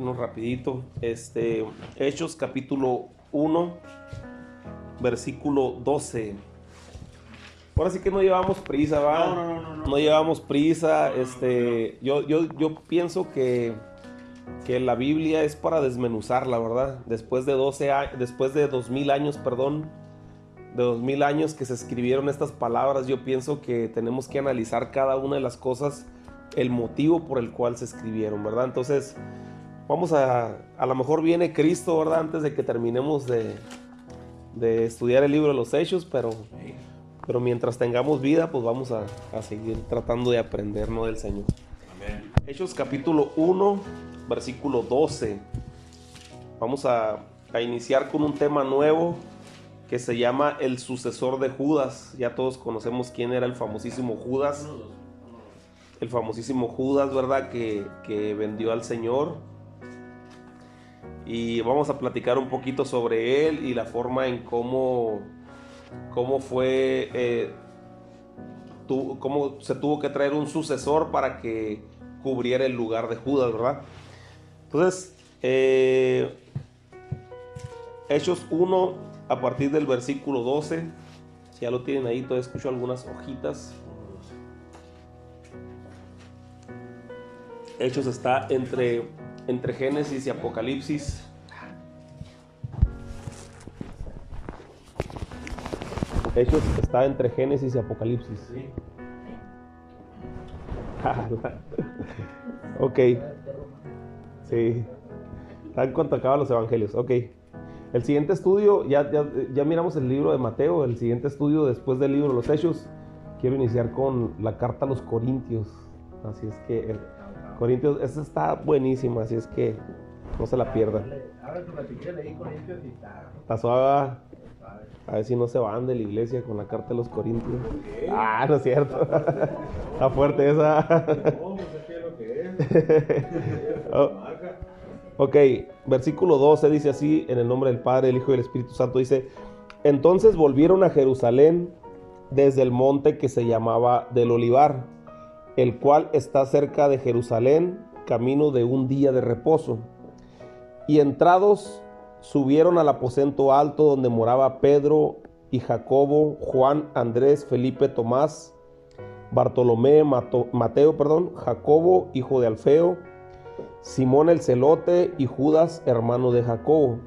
uno rapidito. Este, Hechos capítulo 1, versículo 12. Ahora sí que no llevamos prisa, ¿va? No, no, no, no. No llevamos prisa. Este, yo, yo, yo pienso que, que la Biblia es para desmenuzarla, ¿verdad? Después de 12 años, después de 2000 años, perdón, de 2000 años que se escribieron estas palabras, yo pienso que tenemos que analizar cada una de las cosas, el motivo por el cual se escribieron, ¿verdad? Entonces, vamos a, a lo mejor viene Cristo, ¿verdad? Antes de que terminemos de, de estudiar el libro de los Hechos, pero, pero mientras tengamos vida, pues vamos a, a seguir tratando de aprender, ¿no? Del Señor. Amén. Hechos capítulo 1, versículo 12. Vamos a, a iniciar con un tema nuevo que se llama el sucesor de Judas. Ya todos conocemos quién era el famosísimo Judas. El famosísimo Judas, ¿verdad? Que, que vendió al Señor. Y vamos a platicar un poquito sobre él y la forma en cómo, cómo fue, eh, cómo se tuvo que traer un sucesor para que cubriera el lugar de Judas, ¿verdad? Entonces, eh, Hechos 1, a partir del versículo 12, si ya lo tienen ahí, todavía escucho algunas hojitas. Hechos está entre, entre Génesis y Apocalipsis. Hechos está entre Génesis y Apocalipsis. ok. Sí. Está en cuanto acaban los evangelios. Ok. El siguiente estudio, ya, ya, ya miramos el libro de Mateo. El siguiente estudio después del libro de los Hechos. Quiero iniciar con la carta a los Corintios. Así es que Corintios, esta está buenísima. Así es que no se la pierdan. Ahora leí Corintios y está. Está suave. A ver si no se van de la iglesia con la carta a los Corintios. Ah, no es cierto. Está fuerte esa. Oh. Ok, versículo 12 dice así, en el nombre del Padre, del Hijo y del Espíritu Santo, dice, entonces volvieron a Jerusalén desde el monte que se llamaba del Olivar, el cual está cerca de Jerusalén, camino de un día de reposo. Y entrados subieron al aposento alto donde moraba Pedro y Jacobo, Juan, Andrés, Felipe, Tomás, Bartolomé, Mateo, perdón, Jacobo, hijo de Alfeo, Simón el celote y Judas, hermano de Jacobo.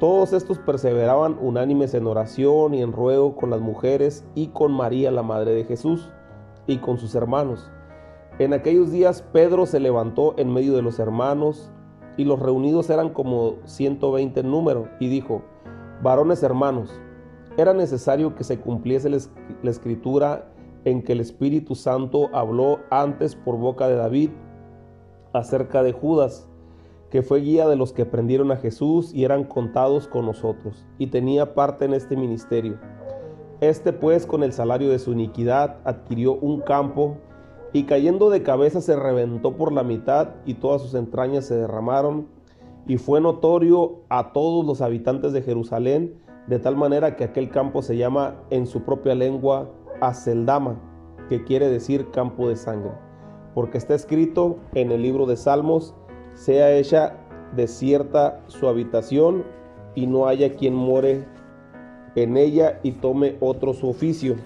Todos estos perseveraban unánimes en oración y en ruego con las mujeres y con María, la madre de Jesús, y con sus hermanos. En aquellos días Pedro se levantó en medio de los hermanos, y los reunidos eran como 120 en número, y dijo, varones hermanos, era necesario que se cumpliese la es- la escritura en que el Espíritu Santo habló antes por boca de David acerca de Judas, que fue guía de los que prendieron a Jesús y eran contados con nosotros, y tenía parte en este ministerio. Este pues con el salario de su iniquidad adquirió un campo, y cayendo de cabeza se reventó por la mitad, y todas sus entrañas se derramaron, y fue notorio a todos los habitantes de Jerusalén, de tal manera que aquel campo se llama en su propia lengua Aceldama, que quiere decir campo de sangre porque está escrito en el libro de Salmos, sea hecha desierta su habitación y no haya quien more en ella y tome otro su oficio.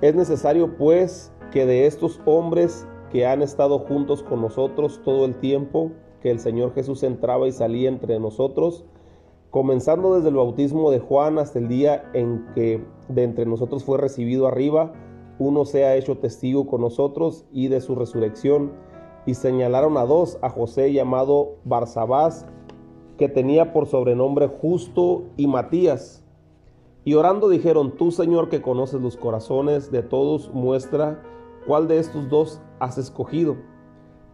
Es necesario pues que de estos hombres que han estado juntos con nosotros todo el tiempo que el Señor Jesús entraba y salía entre nosotros, comenzando desde el bautismo de Juan hasta el día en que de entre nosotros fue recibido arriba, uno sea hecho testigo con nosotros y de su resurrección. Y señalaron a dos, a José llamado Barsabás, que tenía por sobrenombre Justo y Matías. Y orando dijeron, tú Señor que conoces los corazones de todos, muestra cuál de estos dos has escogido,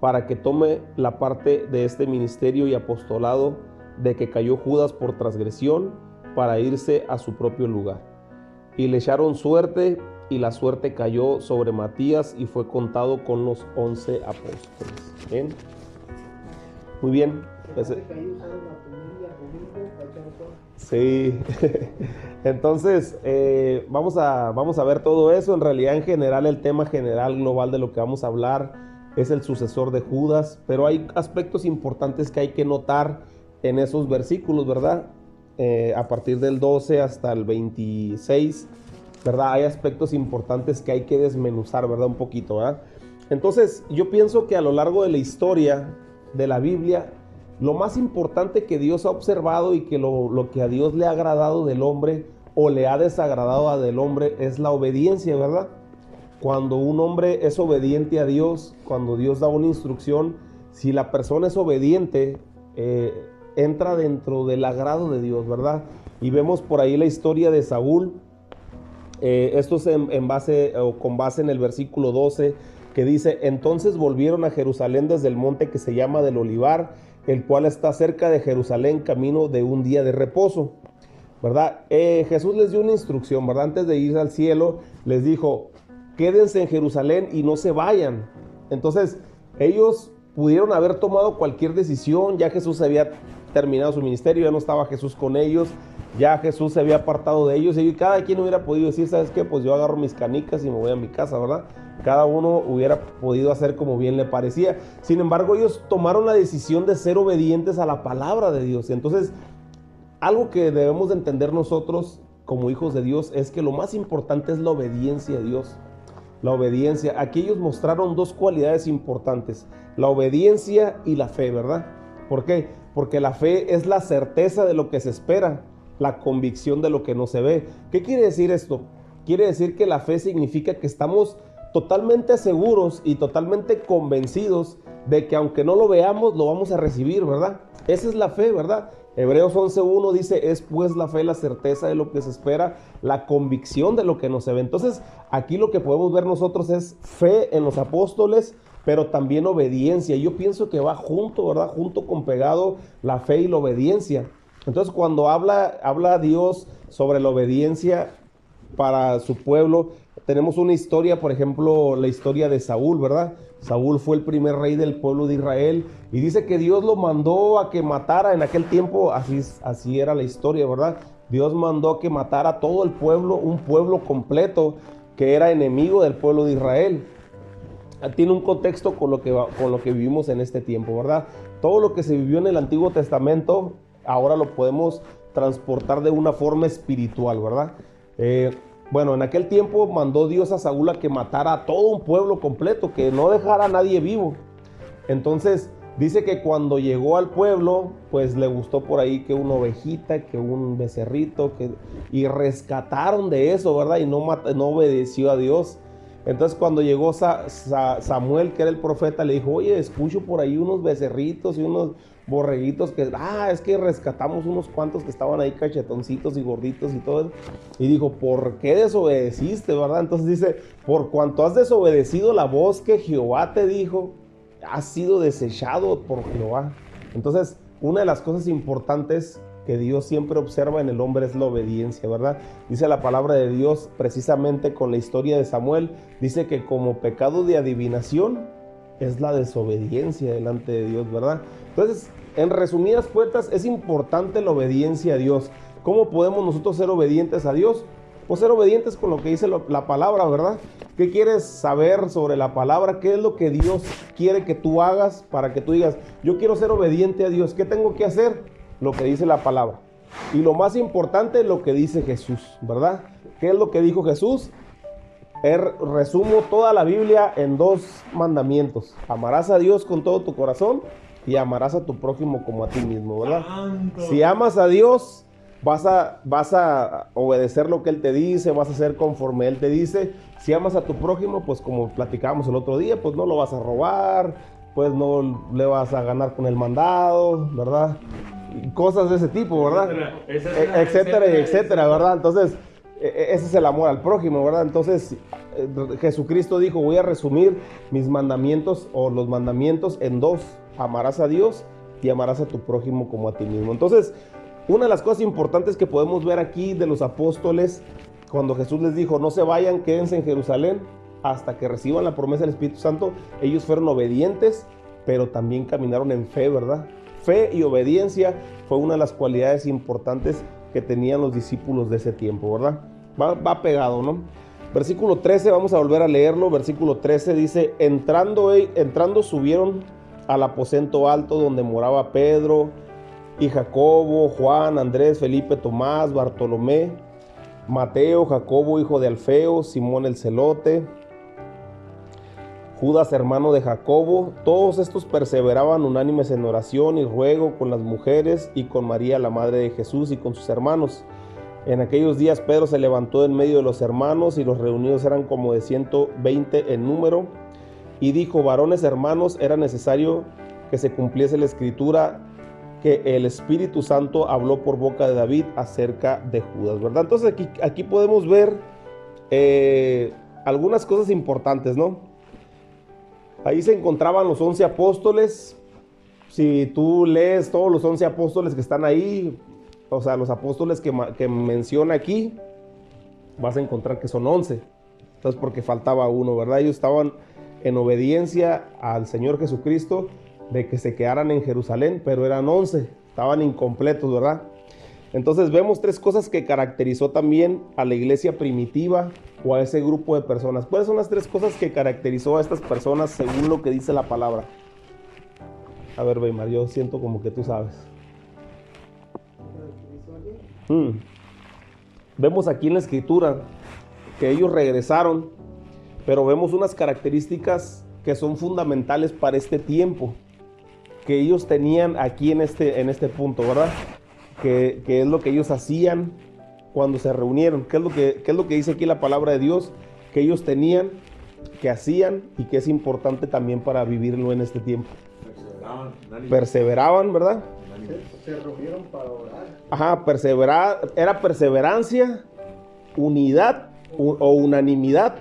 para que tome la parte de este ministerio y apostolado de que cayó Judas por transgresión, para irse a su propio lugar. Y le echaron suerte, y la suerte cayó sobre Matías y fue contado con los once apóstoles. Bien. Muy bien. Pues. Sí, entonces eh, vamos, a, vamos a ver todo eso. En realidad, en general, el tema general global de lo que vamos a hablar es el sucesor de Judas, pero hay aspectos importantes que hay que notar en esos versículos, ¿verdad? Eh, a partir del 12 hasta el 26, ¿verdad? Hay aspectos importantes que hay que desmenuzar, ¿verdad? Un poquito, ¿verdad? Entonces, yo pienso que a lo largo de la historia de la Biblia, lo más importante que Dios ha observado y que lo, lo que a Dios le ha agradado del hombre o le ha desagradado del hombre es la obediencia, ¿verdad? Cuando un hombre es obediente a Dios, cuando Dios da una instrucción, si la persona es obediente, eh, entra dentro del agrado de Dios, ¿verdad? Y vemos por ahí la historia de Saúl. Eh, esto es en, base o con base en el versículo 12 que dice, entonces volvieron a Jerusalén desde el monte que se llama del Olivar, el cual está cerca de Jerusalén, camino de un día de reposo. ¿Verdad? Eh, Jesús les dio una instrucción, ¿verdad? Antes de ir al cielo, les dijo, quédense en Jerusalén y no se vayan. Entonces, ellos pudieron haber tomado cualquier decisión, ya Jesús había terminado su ministerio, ya no estaba Jesús con ellos, ya Jesús se había apartado de ellos y cada quien hubiera podido decir, ¿sabes qué? Pues yo agarro mis canicas y me voy a mi casa, ¿verdad? Cada uno hubiera podido hacer como bien le parecía. Sin embargo, ellos tomaron la decisión de ser obedientes a la palabra de Dios. Entonces, algo que debemos de entender nosotros como hijos de Dios es que lo más importante es la obediencia a Dios la obediencia. Aquí ellos mostraron dos cualidades importantes, la obediencia y la fe, ¿verdad? ¿Por qué? Porque la fe es la certeza de lo que se espera, la convicción de lo que no se ve. ¿Qué quiere decir esto? Quiere decir que la fe significa que estamos totalmente seguros y totalmente convencidos de que aunque no lo veamos, lo vamos a recibir, ¿verdad? Esa es la fe, ¿verdad? Hebreos 11.1 dice, es pues la fe la certeza de lo que se espera, la convicción de lo que no se ve. Entonces, aquí lo que podemos ver nosotros es fe en los apóstoles, pero también obediencia. Yo pienso que va junto, ¿verdad? Junto con pegado la fe y la obediencia. Entonces, cuando habla, habla Dios sobre la obediencia para su pueblo, tenemos una historia, por ejemplo, la historia de Saúl, ¿verdad? Saúl fue el primer rey del pueblo de Israel y dice que Dios lo mandó a que matara en aquel tiempo, así, así era la historia, ¿verdad? Dios mandó a que matara a todo el pueblo, un pueblo completo que era enemigo del pueblo de Israel. Tiene un contexto con lo que, con lo que vivimos en este tiempo, ¿verdad? Todo lo que se vivió en el Antiguo Testamento, ahora lo podemos transportar de una forma espiritual, ¿verdad? Eh, bueno, en aquel tiempo mandó Dios a Saúl a que matara a todo un pueblo completo, que no dejara a nadie vivo. Entonces, dice que cuando llegó al pueblo, pues le gustó por ahí que una ovejita, que un becerrito, que, y rescataron de eso, ¿verdad? Y no, obedeció a Dios. Entonces cuando llegó Samuel, que era el profeta, le dijo, oye, escucho por ahí unos becerritos y unos borreguitos que, ah, es que rescatamos unos cuantos que estaban ahí cachetoncitos y gorditos y todo. Y dijo, ¿por qué desobedeciste, verdad? Entonces dice, por cuanto has desobedecido la voz que Jehová te dijo, has sido desechado por Jehová. Entonces, una de las cosas importantes que Dios siempre observa en el hombre es la obediencia, ¿verdad? Dice la palabra de Dios precisamente con la historia de Samuel, dice que como pecado de adivinación es la desobediencia delante de Dios, ¿verdad? Entonces, en resumidas cuentas, es importante la obediencia a Dios. ¿Cómo podemos nosotros ser obedientes a Dios? Pues ser obedientes con lo que dice la palabra, ¿verdad? ¿Qué quieres saber sobre la palabra? ¿Qué es lo que Dios quiere que tú hagas para que tú digas, yo quiero ser obediente a Dios? ¿Qué tengo que hacer? lo que dice la palabra. Y lo más importante, lo que dice Jesús, ¿verdad? ¿Qué es lo que dijo Jesús? Er, resumo toda la Biblia en dos mandamientos. Amarás a Dios con todo tu corazón y amarás a tu prójimo como a ti mismo, ¿verdad? Si amas a Dios, vas a, vas a obedecer lo que Él te dice, vas a hacer conforme Él te dice. Si amas a tu prójimo, pues como platicábamos el otro día, pues no lo vas a robar, pues no le vas a ganar con el mandado, ¿verdad? cosas de ese tipo, ¿verdad? Etcétera, etcétera, etcétera, ¿verdad? Entonces, e, e, ese es el amor al prójimo, ¿verdad? Entonces, eh, Jesucristo dijo, voy a resumir mis mandamientos o los mandamientos en dos. Amarás a Dios y amarás a tu prójimo como a ti mismo. Entonces, una de las cosas importantes que podemos ver aquí de los apóstoles, cuando Jesús les dijo, no se vayan, quédense en Jerusalén hasta que reciban la promesa del Espíritu Santo, ellos fueron obedientes, pero también caminaron en fe, ¿verdad? Fe y obediencia fue una de las cualidades importantes que tenían los discípulos de ese tiempo, ¿verdad? Va, pegado, ¿no? Versículo 13, vamos a volver a leerlo. Versículo 13 dice, entrando, entrando subieron al aposento alto donde moraba Pedro y Jacobo, Juan, Andrés, Felipe, Tomás, Bartolomé, Mateo, Jacobo, hijo de Alfeo, Simón el celote, Judas, hermano de Jacobo, todos estos perseveraban unánimes en oración y ruego con las mujeres y con María, la madre de Jesús, y con sus hermanos. En aquellos días Pedro se levantó en medio de los hermanos y los reunidos eran como de 120 en número y dijo, varones hermanos, era necesario que se cumpliese la escritura que el Espíritu Santo habló por boca de David acerca de Judas, ¿verdad? Entonces aquí, aquí podemos ver eh, algunas cosas importantes, ¿no? Ahí se encontraban los once apóstoles. Si tú lees todos los once apóstoles que están ahí, o sea, los apóstoles que, menciona aquí, vas a encontrar que son once. Entonces, porque faltaba uno, ¿verdad? Ellos estaban en obediencia al Señor Jesucristo de que se quedaran en Jerusalén, pero eran once, estaban incompletos, ¿verdad? Entonces vemos tres cosas que caracterizó también a la iglesia primitiva o a ese grupo de personas. ¿Cuáles son las tres cosas que caracterizó a estas personas según lo que dice la palabra? A ver, Weimar, yo siento como que tú sabes. Hmm. Vemos aquí en la escritura que ellos regresaron, pero vemos unas características que son fundamentales para este tiempo, que ellos tenían aquí en este, en este punto, ¿verdad? Que, es lo que ellos hacían cuando se reunieron, qué es, lo que, es lo que dice aquí la palabra de Dios, que ellos tenían, que hacían y que es importante también para vivirlo en este tiempo. Perseveraban, Perseveraban ¿verdad? Se, reunieron para orar. Ajá, perseverar, era perseverancia, unidad o unanimidad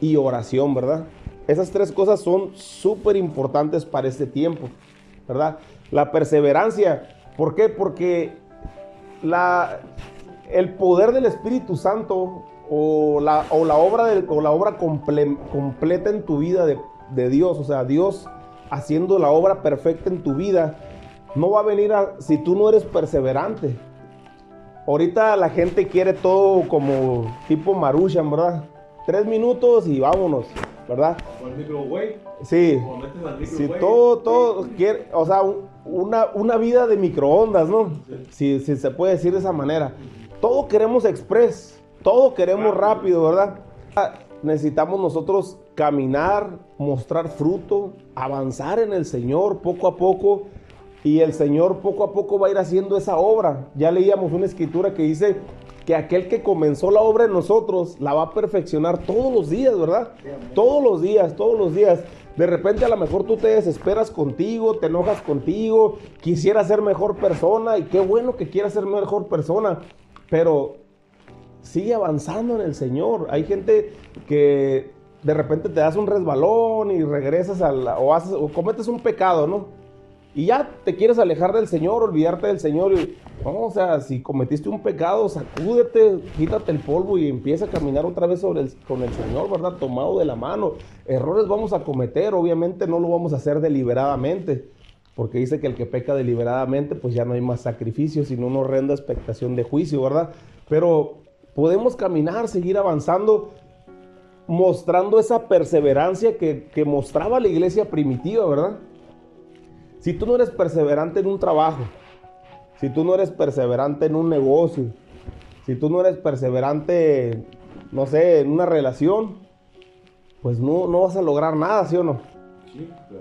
y oración, ¿verdad? Esas tres cosas son súper importantes para este tiempo, ¿verdad? La perseverancia, ¿Por qué? Porque la, el poder del Espíritu Santo o la, o la obra, de, o la obra completa en tu vida de, Dios, o sea, Dios haciendo la obra perfecta en tu vida, no va a venir a, si tú no eres perseverante. Ahorita la gente quiere todo como tipo Marushan, ¿verdad? Tres minutos y vámonos, ¿verdad? Con el micro, güey. Sí. Si todo, todo quiere, o sea, una, una vida de microondas, ¿no? Si, se puede decir de esa manera. Todo queremos express, todo queremos rápido, ¿verdad? Necesitamos nosotros caminar, mostrar fruto, avanzar en el Señor poco a poco. Y el Señor poco a poco va a ir haciendo esa obra. Ya leíamos una escritura que dice que aquel que comenzó la obra en nosotros la va a perfeccionar todos los días, ¿verdad? Todos los días, todos los días. De repente a lo mejor tú te desesperas contigo, te enojas contigo, quisieras ser mejor persona y qué bueno que quieras ser mejor persona, pero sigue avanzando en el Señor. Hay gente que de repente te das un resbalón y regresas al, o, haces, o cometes un pecado, ¿no? Y ya te quieres alejar del Señor, olvidarte del Señor. Y, o sea, si cometiste un pecado, sacúdete, quítate el polvo y empieza a caminar otra vez sobre con el Señor, ¿verdad? Tomado de la mano. Errores vamos a cometer, obviamente no lo vamos a hacer deliberadamente, porque dice que el que peca deliberadamente, pues ya no hay más sacrificio, sino una horrenda expectación de juicio, ¿verdad? Pero podemos caminar, seguir avanzando, mostrando esa perseverancia que mostraba la iglesia primitiva, ¿verdad? Si tú no eres perseverante en un trabajo, si tú no eres perseverante en un negocio, si tú no eres perseverante, no sé, en una relación, pues no, no vas a lograr nada, ¿sí o no?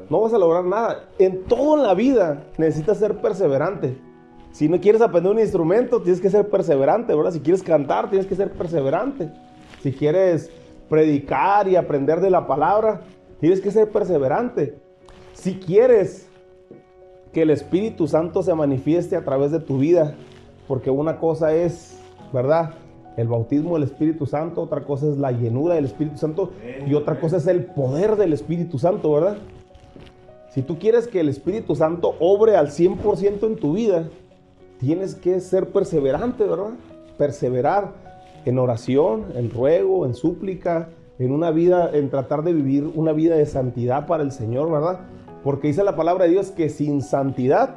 No vas a lograr nada. En todo en la vida necesitas ser perseverante. Si no quieres aprender un instrumento, tienes que ser perseverante, ¿verdad? Si quieres cantar, tienes que ser perseverante. Si quieres predicar y aprender de la palabra, tienes que ser perseverante. Si quieres que el Espíritu Santo se manifieste a través de tu vida, porque una cosa es, ¿verdad? El bautismo del Espíritu Santo, otra cosa es la llenura del Espíritu Santo y otra cosa es el poder del Espíritu Santo, ¿verdad? Si tú quieres que el Espíritu Santo obre al 100% en tu vida, tienes que ser perseverante, ¿verdad? Perseverar en oración, en ruego, en súplica, en una vida, en tratar de vivir una vida de santidad para el Señor, ¿verdad? Porque dice la palabra de Dios que sin santidad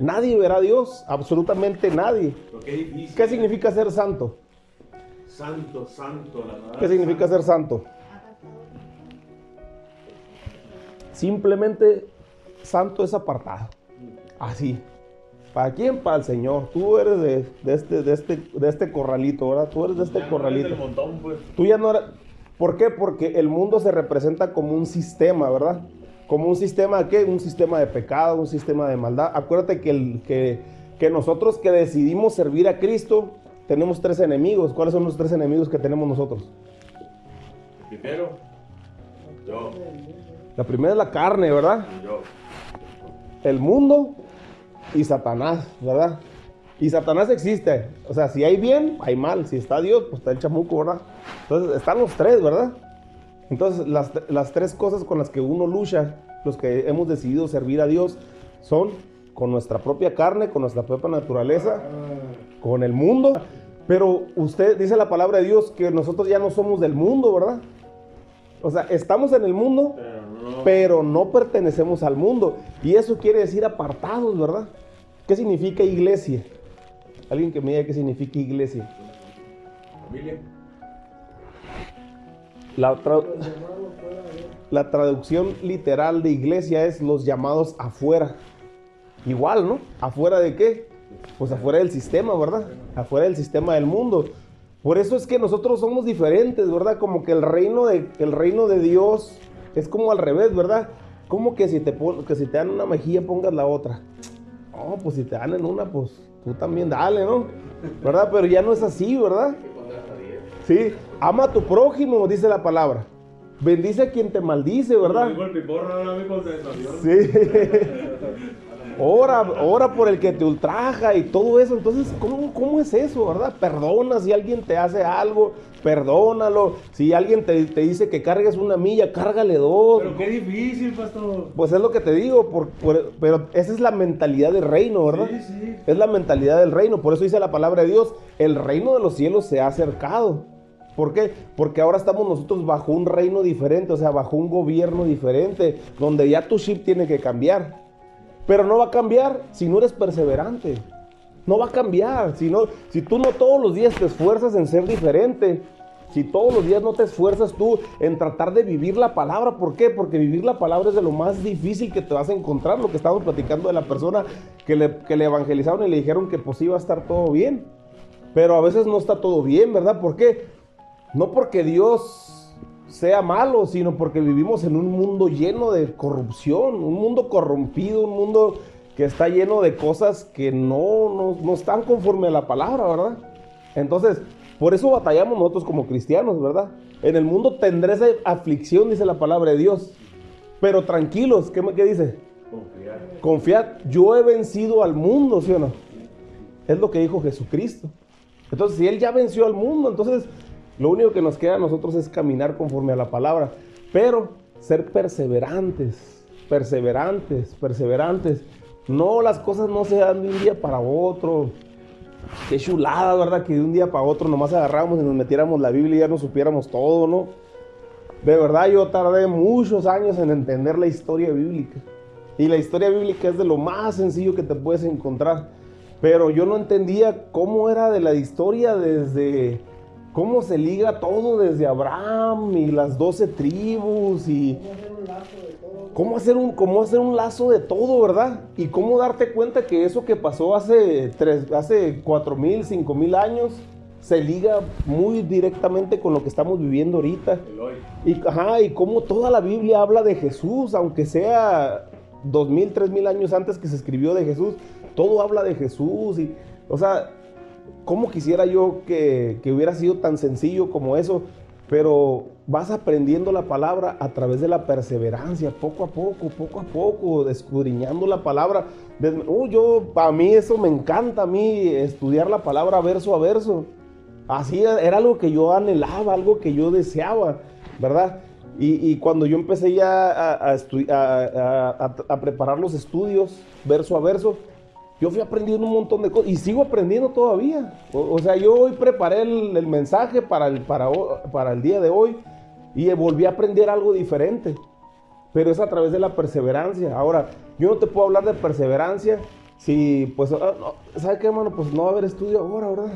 nadie verá a Dios, absolutamente nadie. ¿Qué significa ser santo? Santo, santo, la palabra ¿Qué significa ser santo? Simplemente santo es apartado. Así. ¿Para quién? Para el Señor. Tú eres de, de este, de, este, de este corralito, ¿verdad? Tú eres de este Ya no eres corralito. del montón, pues. Tú ya no eres... ¿Por qué? Porque el mundo se representa como un sistema, ¿verdad? Como un sistema de qué? Un sistema de pecado, un sistema de maldad. Acuérdate que, el, que, que nosotros que decidimos servir a Cristo, tenemos tres enemigos. ¿Cuáles son los tres enemigos que tenemos nosotros? Primero, yo, La primera es la carne, ¿verdad? yo. El mundo y Satanás, ¿verdad? Y Satanás existe. O sea, si hay bien, hay mal. Si está Dios, pues está el chamuco, ¿verdad? Entonces, están los tres, ¿verdad? Entonces, las, las tres cosas con las que uno lucha, los que hemos decidido servir a Dios, son con nuestra propia carne, con nuestra propia naturaleza, con el mundo. Pero usted dice la palabra de Dios que nosotros ya no somos del mundo, ¿verdad? O sea, estamos en el mundo, Pero no. pertenecemos al mundo. Y eso quiere decir apartados, ¿verdad? ¿Qué significa iglesia? Alguien que me diga qué significa iglesia. Familia. La, la traducción literal de iglesia es los llamados afuera. Igual, ¿no? ¿Afuera de qué? Pues afuera del sistema, ¿verdad? Afuera del sistema del mundo. Por eso es que nosotros somos diferentes, ¿verdad? Como que el reino de, el reino de Dios es como al revés, ¿verdad? Como que si te, pon- que si te dan una mejilla pongas la otra. No, pues si te dan en una, pues tú también dale, ¿no? ¿Verdad? Pero ya no es así, ¿verdad? Sí, ama a tu prójimo, dice la palabra. Bendice a quien te maldice, ¿verdad? Sí. Ora, ora por el que te ultraja y todo eso. Entonces, ¿cómo, ¿cómo es eso, verdad? Perdona si alguien te hace algo, perdónalo. Si alguien te, te dice que cargues una milla, cárgale dos. Pero qué difícil, pastor. Pues es lo que te digo, por- por- pero esa es la mentalidad del reino, ¿verdad? Sí, sí. Es la mentalidad del reino. Por eso dice la palabra de Dios, el reino de los cielos se ha acercado. ¿Por qué? Porque ahora estamos nosotros bajo un reino diferente, o sea, bajo un gobierno diferente, donde ya tu chip tiene que cambiar. Pero no va a cambiar si no eres perseverante. No va a cambiar. Si, no, si tú no todos los días te esfuerzas en ser diferente. Si todos los días no te esfuerzas tú en tratar de vivir la palabra. ¿Por qué? Porque vivir la palabra es de lo más difícil que te vas a encontrar. Lo que estamos platicando de la persona que le, que le evangelizaron y le dijeron que pues iba a estar todo bien. Pero a veces no está todo bien, ¿verdad? ¿Por qué? No porque Dios sea malo, sino porque vivimos en un mundo lleno de corrupción, un mundo corrompido, un mundo que está lleno de cosas que no, no, no están conforme a la palabra, ¿verdad? Entonces, por eso batallamos nosotros como cristianos, ¿verdad? En el mundo tendréis aflicción, dice la palabra de Dios. Pero tranquilos, ¿qué, me- qué dice? Confiar. Confiad, yo he vencido al mundo, ¿sí o no? Es lo que dijo Jesucristo. Entonces, si Él ya venció al mundo, entonces lo único que nos queda a nosotros es caminar conforme a la palabra. Pero ser perseverantes, perseverantes, perseverantes. No, las cosas no se dan de un día para otro. Qué chulada, ¿verdad? Que de un día para otro nomás agarramos y nos metiéramos la Biblia y ya no supiéramos todo, ¿no? De verdad yo tardé muchos años en entender la historia bíblica. Y la historia bíblica es de lo más sencillo que te puedes encontrar. Pero yo no entendía cómo era de la historia desde... Cómo se liga todo desde Abraham y las doce tribus y... ¿Cómo hacer, un, cómo hacer un lazo de todo, verdad? Y cómo darte cuenta que eso que pasó hace, tres, hace cuatro mil, cinco mil años se liga muy directamente con lo que estamos viviendo ahorita. Y, ajá, y cómo toda la Biblia habla de Jesús, aunque sea dos mil, tres mil años antes que se escribió de Jesús, todo habla de Jesús. Y, o sea, cómo quisiera yo que, que hubiera sido tan sencillo como eso, pero vas aprendiendo la palabra a través de la perseverancia, poco a poco, poco a poco, escudriñando la palabra. Uh, yo, a mí eso me encanta, a mí estudiar la palabra verso a verso. Así era algo que yo anhelaba, algo que yo deseaba, ¿verdad? Y, cuando yo empecé ya a- a- a preparar los estudios, verso a verso, yo fui aprendiendo un montón de cosas y sigo aprendiendo todavía. O, o sea, yo hoy preparé el, el mensaje para el, para, para el día de hoy y volví a aprender algo diferente. Pero es a través de la perseverancia. Ahora, yo no te puedo hablar de perseverancia si, pues, ah, no, ¿sabe qué, hermano? Pues no va a haber estudio ahora, ¿verdad?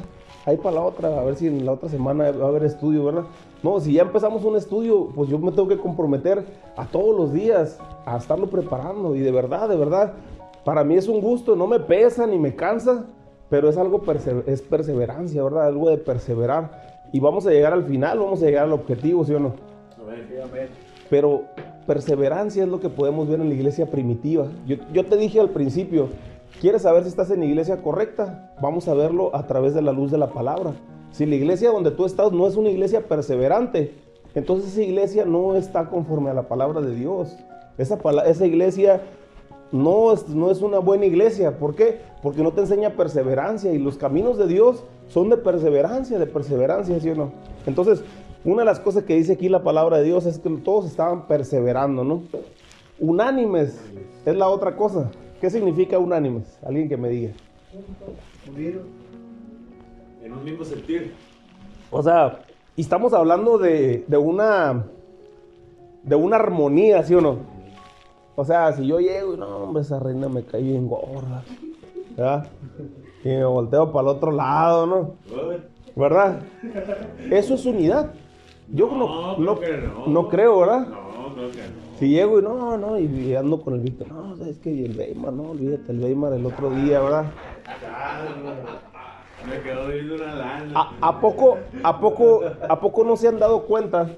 ahí para la otra, a ver si en la otra semana va a haber estudio, ¿verdad? No, si ya empezamos un estudio, pues yo me tengo que comprometer a todos los días a estarlo preparando. Y de verdad, de verdad, para mí es un gusto, no me pesa ni me cansa, pero es algo, es perseverancia, ¿verdad? Algo de perseverar. Y vamos a llegar al final, vamos a llegar al objetivo, ¿sí o no? Pero perseverancia es lo que podemos ver en la iglesia primitiva. Yo, yo te dije al principio, ¿quieres saber si estás en la iglesia correcta? Vamos a verlo a través de la luz de la palabra. Si la iglesia donde tú estás no es una iglesia perseverante, entonces esa iglesia no está conforme a la palabra de Dios. Esa, esa iglesia no es, no es una buena iglesia. ¿Por qué? Porque no te enseña perseverancia y los caminos de Dios son de perseverancia, de perseverancia, ¿sí o no? Entonces, una de las cosas que dice aquí la palabra de Dios es que todos estaban perseverando, ¿no? Unánimes es la otra cosa. ¿Qué significa unánimes? Alguien que me diga. En un mismo sentir. O sea, y estamos hablando de, de una de una armonía, ¿sí o no? O sea, si yo llego y no, hombre, esa reina me cae bien gorda, ¿verdad? Y me volteo para el otro lado, ¿no? ¿Verdad? Eso es unidad. Yo no, no, no, creo, ¿verdad? No, creo que no. Si llego y no, no, y ando con el Víctor, no, es que el Weimar, no, olvídate, el Weimar el otro día, ¿verdad? Me quedó viendo una lana. ¿A, ¿A, poco, a, poco, ¿A poco no se han dado cuenta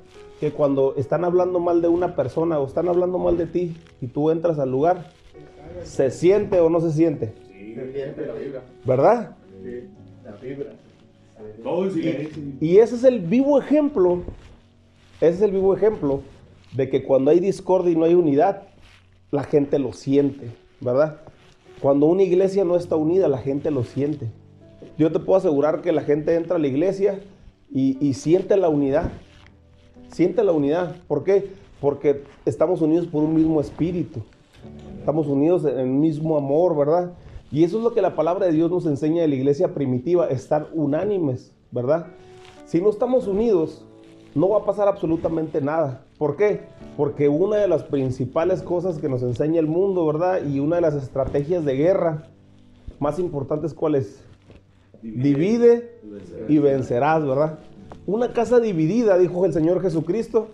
que cuando están hablando mal de una persona o están hablando mal de ti y tú entras al lugar, ¿se siente o no se siente? Sí, se siente la vibra. ¿Verdad? Sí, la vibra. Todo y, y ese es el vivo ejemplo, ese es el vivo ejemplo de que cuando hay discordia y no hay unidad, la gente lo siente, ¿verdad? Cuando una iglesia no está unida, la gente lo siente. Yo te puedo asegurar que la gente entra a la iglesia y, y siente la unidad, Siente la unidad. ¿Por qué? Porque estamos unidos por un mismo espíritu. Estamos unidos en el mismo amor, ¿verdad? Y eso es lo que la palabra de Dios nos enseña de la iglesia primitiva, estar unánimes, ¿verdad? Si no estamos unidos, no va a pasar absolutamente nada. ¿Por qué? Porque una de las principales cosas que nos enseña el mundo, ¿verdad? Y una de las estrategias de guerra más importantes, ¿cuál es? Divide, y vencerás, ¿verdad? Una casa dividida, dijo el Señor Jesucristo,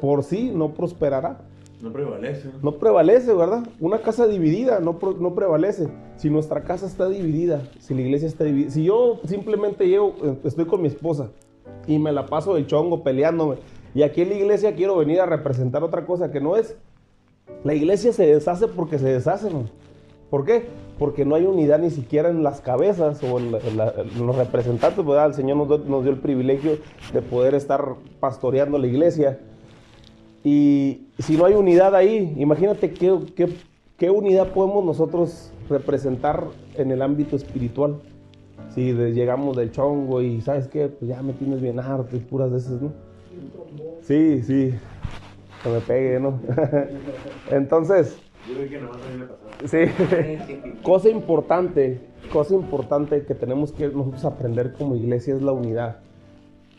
por sí no prosperará. No prevalece. No prevalece, ¿verdad? Una casa dividida no, no prevalece. Si nuestra casa está dividida, si la iglesia está dividida, si yo simplemente llego, eh, estoy con mi esposa y me la paso del chongo peleándome, y aquí en la iglesia quiero venir a representar otra cosa que no es, la iglesia se deshace porque se deshace, ¿no? ¿Por qué? Porque no hay unidad ni siquiera en las cabezas o en, los representantes, ¿verdad? El Señor nos, dio el privilegio de poder estar pastoreando la iglesia. Y si no hay unidad ahí, imagínate qué, qué, unidad podemos nosotros representar en el ámbito espiritual. Si llegamos del chongo y sabes qué, pues ya me tienes bien harto y puras de esas, ¿no? Sí, sí, que me pegue, ¿no? Entonces, Sí. cosa importante, cosa importante que tenemos que nosotros aprender como iglesia es la unidad.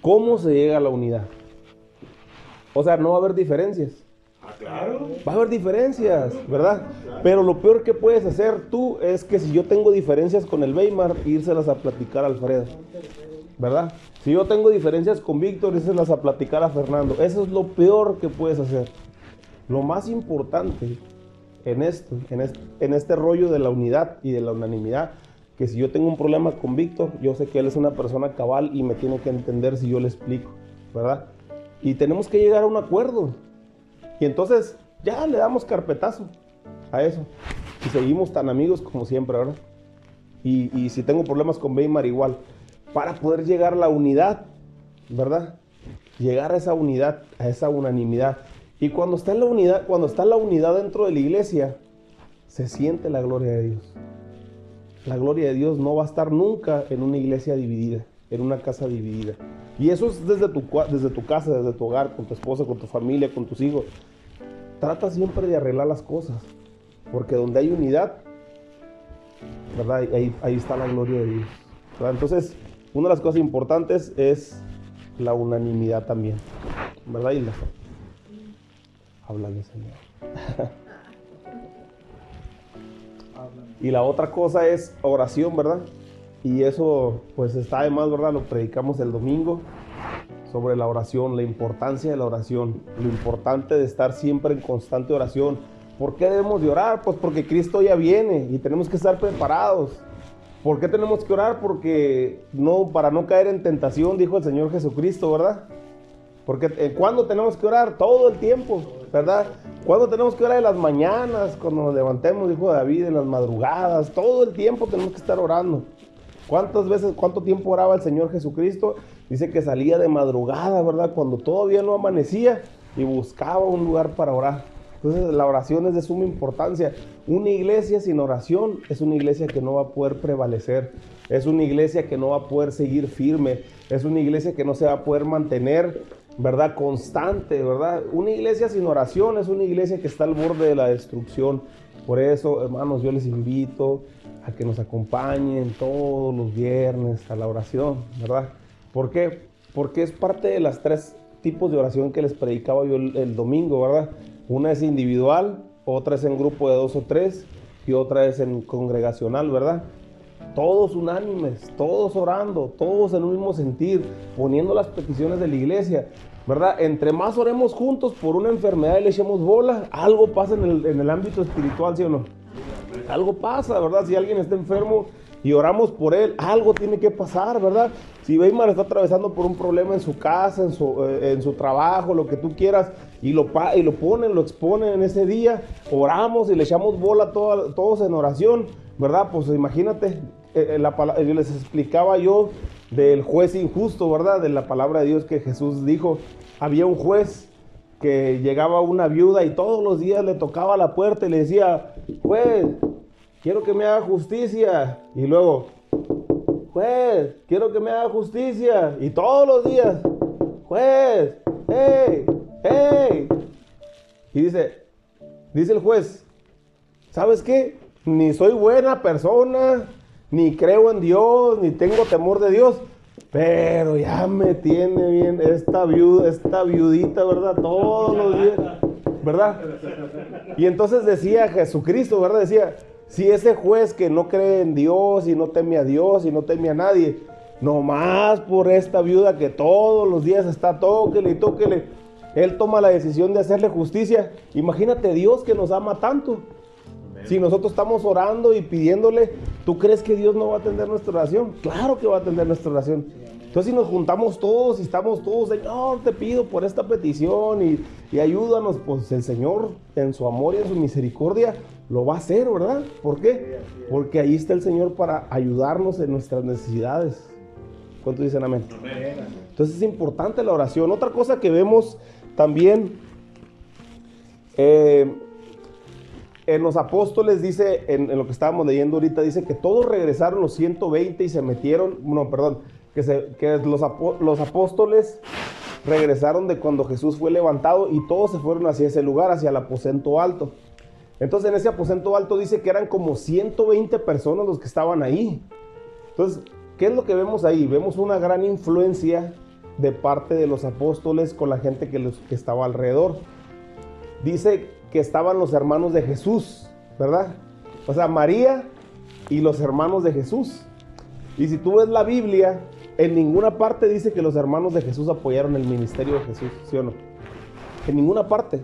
¿Cómo se llega a la unidad? O sea, no va a haber diferencias. Ah, claro. Va a haber diferencias, ¿verdad? Pero lo peor que puedes hacer tú es que si yo tengo diferencias con el Weimar, írselas a platicar a Alfredo. ¿Verdad? Si yo tengo diferencias con Víctor, írselas a platicar a Fernando. Eso es lo peor que puedes hacer. Lo más importante en esto, en este, en este rollo de la unidad y de la unanimidad. Que si yo tengo un problema con Víctor, yo sé que él es una persona cabal y me tiene que entender si yo le explico, ¿verdad? Y tenemos que llegar a un acuerdo. Y entonces ya le damos carpetazo a eso. Y seguimos tan amigos como siempre, ¿verdad? Y, y si tengo problemas con Weimar igual. Para poder llegar a la unidad, ¿verdad? Llegar a esa unidad, a esa unanimidad. Y cuando está, en la unidad, cuando está la unidad dentro de la iglesia, se siente la gloria de Dios. La gloria de Dios no va a estar nunca en una iglesia dividida, en una casa dividida. Y eso es desde tu, desde tu casa, desde tu hogar, con tu esposa, con tu familia, con tus hijos. Trata siempre de arreglar las cosas, porque donde hay unidad, ¿verdad? Ahí, ahí está la gloria de Dios. Entonces, una de las cosas importantes es la unanimidad también, ¿verdad, Isla? Háblale, Señor. y la otra cosa es oración, ¿verdad? y eso pues está además, ¿verdad? Lo predicamos el domingo sobre la oración, la importancia de la oración, lo importante de estar siempre en constante oración. ¿Por qué debemos de orar? Pues porque Cristo ya viene y tenemos que estar preparados. ¿Por qué tenemos que orar? Porque no, para no caer en tentación, dijo el Señor Jesucristo, ¿verdad? Porque eh, cuando tenemos que orar? Todo el tiempo, ¿verdad? Cuando tenemos que orar en las mañanas, cuando nos levantemos, dijo David, en las madrugadas, todo el tiempo tenemos que estar orando. ¿Cuántas veces, cuánto tiempo oraba el Señor Jesucristo? Dice que salía de madrugada, ¿verdad? Cuando todavía no amanecía y buscaba un lugar para orar. Entonces la oración es de suma importancia. Una iglesia sin oración es una iglesia que no va a poder prevalecer. Es una iglesia que no va a poder seguir firme. Es una iglesia que no se va a poder mantener, ¿verdad? Constante, ¿verdad? Una iglesia sin oración es una iglesia que está al borde de la destrucción. Por eso, hermanos, yo les invito a que nos acompañen todos los viernes a la oración, ¿verdad? ¿Por qué? Porque es parte de las tres tipos de oración que les predicaba yo el, domingo, ¿verdad? Una es individual, otra es en grupo de dos o tres y otra es en congregacional, ¿verdad? Todos unánimes, todos orando, todos en un mismo sentir, poniendo las peticiones de la iglesia, ¿verdad? Entre más oremos juntos por una enfermedad y le echemos bola, algo pasa en el, en el ámbito espiritual, ¿sí o no? Algo pasa, ¿verdad? Si alguien está enfermo y oramos por él, algo tiene que pasar, ¿verdad? Si Weimar está atravesando por un problema en su casa, en su, eh, en su trabajo, lo que tú quieras, y lo, y lo ponen, lo exponen en ese día, oramos y le echamos bola todos en oración, ¿verdad? Pues imagínate, eh, eh, la, yo les explicaba yo del juez injusto, ¿verdad? De la palabra de Dios que Jesús dijo, había un juez que llegaba una viuda y todos los días le tocaba la puerta y le decía, juez, quiero que me haga justicia. Y luego, juez, quiero que me haga justicia. Y todos los días, juez, hey, hey. Y dice, dice el juez, ¿sabes qué? Ni soy buena persona, ni creo en Dios, ni tengo temor de Dios. Pero ya me tiene bien esta viuda, esta viudita, ¿verdad? Todos los días, ¿verdad? Y entonces decía Jesucristo, ¿verdad? Decía, si ese juez que no cree en Dios y no teme a Dios y no teme a nadie, nomás por esta viuda que todos los días está tóquele y tóquele, él toma la decisión de hacerle justicia. Imagínate Dios que nos ama tanto. Si nosotros estamos orando y pidiéndole, ¿tú crees que Dios no va a atender nuestra oración? Claro que va a atender nuestra oración. Entonces si nos juntamos todos y estamos todos, Señor, te pido por esta petición y, y ayúdanos, pues el Señor en su amor y en su misericordia lo va a hacer, ¿verdad? ¿Por qué? Porque ahí está el Señor para ayudarnos en nuestras necesidades. ¿Cuántos dicen amén? Entonces es importante la oración. Otra cosa que vemos también eh, en los apóstoles, dice, en, lo que estábamos leyendo ahorita, dice que todos regresaron los 120 y se metieron, no, perdón, que, se, que los, los apóstoles regresaron de cuando Jesús fue levantado y todos se fueron hacia ese lugar, hacia el aposento alto. Entonces en ese aposento alto dice que eran como 120 personas los que estaban ahí. Entonces, ¿qué es lo que vemos ahí? Vemos una gran influencia de parte de los apóstoles con la gente que, que estaba alrededor. Dice que estaban los hermanos de Jesús, ¿verdad? O sea, María y los hermanos de Jesús. Y si tú ves la Biblia, en ninguna parte dice que los hermanos de Jesús apoyaron el ministerio de Jesús, ¿sí o no? En ninguna parte.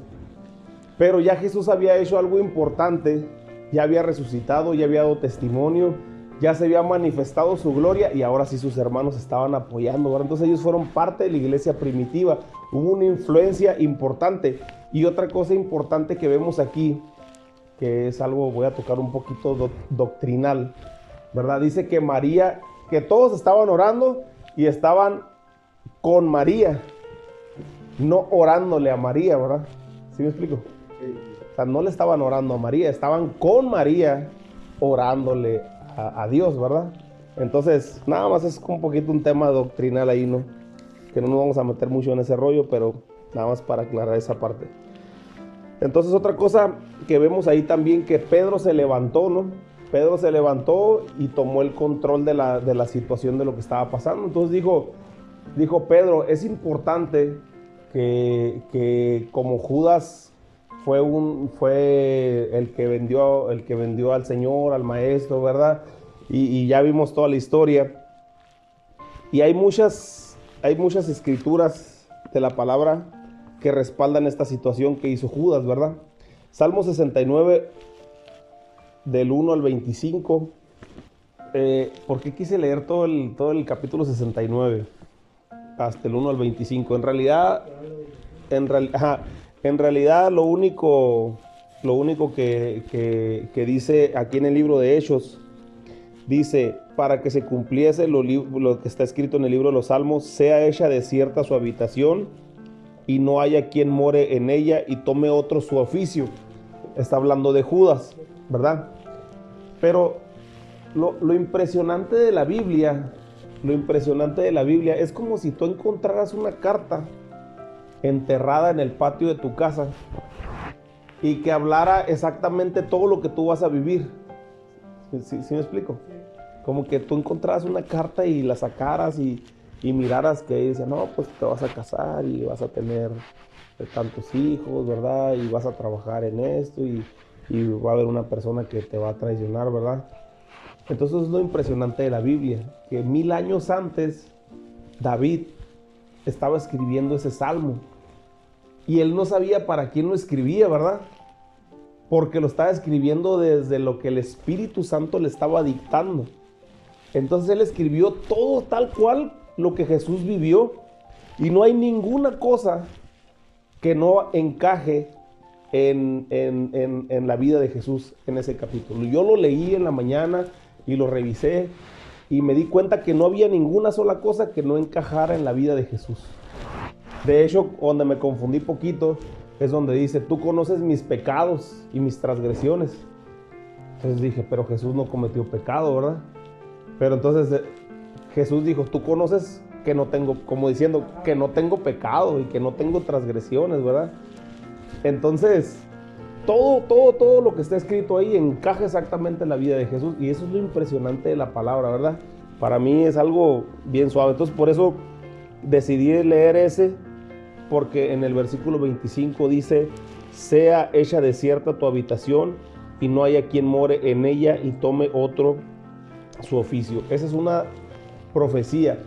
Pero ya Jesús había hecho algo importante, ya había resucitado, ya había dado testimonio, ya se había manifestado su gloria y ahora sí sus hermanos estaban apoyando. Entonces ellos fueron parte de la iglesia primitiva. Hubo una influencia importante. Y otra cosa importante que vemos aquí, que es algo, voy a tocar un poquito doctrinal, ¿verdad? Dice que María, que todos estaban orando y estaban con María, no orándole a María, ¿verdad? ¿Sí me explico? O sea, no le estaban orando a María, estaban con María orándole a, Dios, ¿verdad? Entonces, nada más es un poquito un tema doctrinal ahí, ¿no? Que no nos vamos a meter mucho en ese rollo, pero nada más para aclarar esa parte. Entonces, otra cosa que vemos ahí también, que Pedro se levantó, ¿no? Pedro se levantó y tomó el control de la, de la situación de lo que estaba pasando. Entonces dijo, dijo Pedro, es importante que, que como Judas fue, un, fue el, que vendió, el que vendió al Señor, al Maestro, ¿verdad? y, ya vimos toda la historia. Y hay muchas, hay muchas escrituras de la palabra que respaldan esta situación que hizo Judas, ¿verdad? Salmo 69, del 1 al 25. Eh, ¿Por qué quise leer todo el, todo el capítulo 69? Hasta el 1 al 25. En realidad, en, en realidad lo único, lo único que, que, dice aquí en el libro de Hechos, dice, para que se cumpliese lo, lo, que está escrito en el libro de los Salmos, sea hecha desierta su habitación y no haya quien more en ella y tome otro su oficio. Está hablando de Judas, ¿verdad? Pero lo, lo impresionante de la Biblia, lo impresionante de la Biblia es como si tú encontraras una carta enterrada en el patio de tu casa y que hablara exactamente todo lo que tú vas a vivir. ¿Sí, me explico? Como que tú encontraras una carta y la sacaras y, y miraras que dice, no, pues te vas a casar y vas a tener tantos hijos, ¿verdad? Y vas a trabajar en esto y, va a haber una persona que te va a traicionar, ¿verdad? Entonces es lo impresionante de la Biblia, que mil años antes David estaba escribiendo ese salmo y él no sabía para quién lo escribía, ¿verdad? Porque lo estaba escribiendo desde lo que el Espíritu Santo le estaba dictando. Entonces él escribió todo tal cual lo que Jesús vivió y no hay ninguna cosa que no encaje en, la vida de Jesús en ese capítulo. Yo lo leí en la mañana y lo revisé y me di cuenta que no había ninguna sola cosa que no encajara en la vida de Jesús. De hecho, donde me confundí poquito es donde dice, tú conoces mis pecados y mis transgresiones. Entonces dije, pero Jesús no cometió pecado, ¿verdad? Pero entonces Jesús dijo, tú conoces que no tengo, como diciendo, que no tengo pecado y que no tengo transgresiones, ¿verdad? Entonces, todo, todo, todo lo que está escrito ahí encaja exactamente en la vida de Jesús y eso es lo impresionante de la palabra, ¿verdad? Para mí es algo bien suave. Entonces, por eso decidí leer ese, porque en el versículo 25 dice, sea hecha desierta tu habitación y no haya quien more en ella y tome otro su oficio. Esa es una profecía.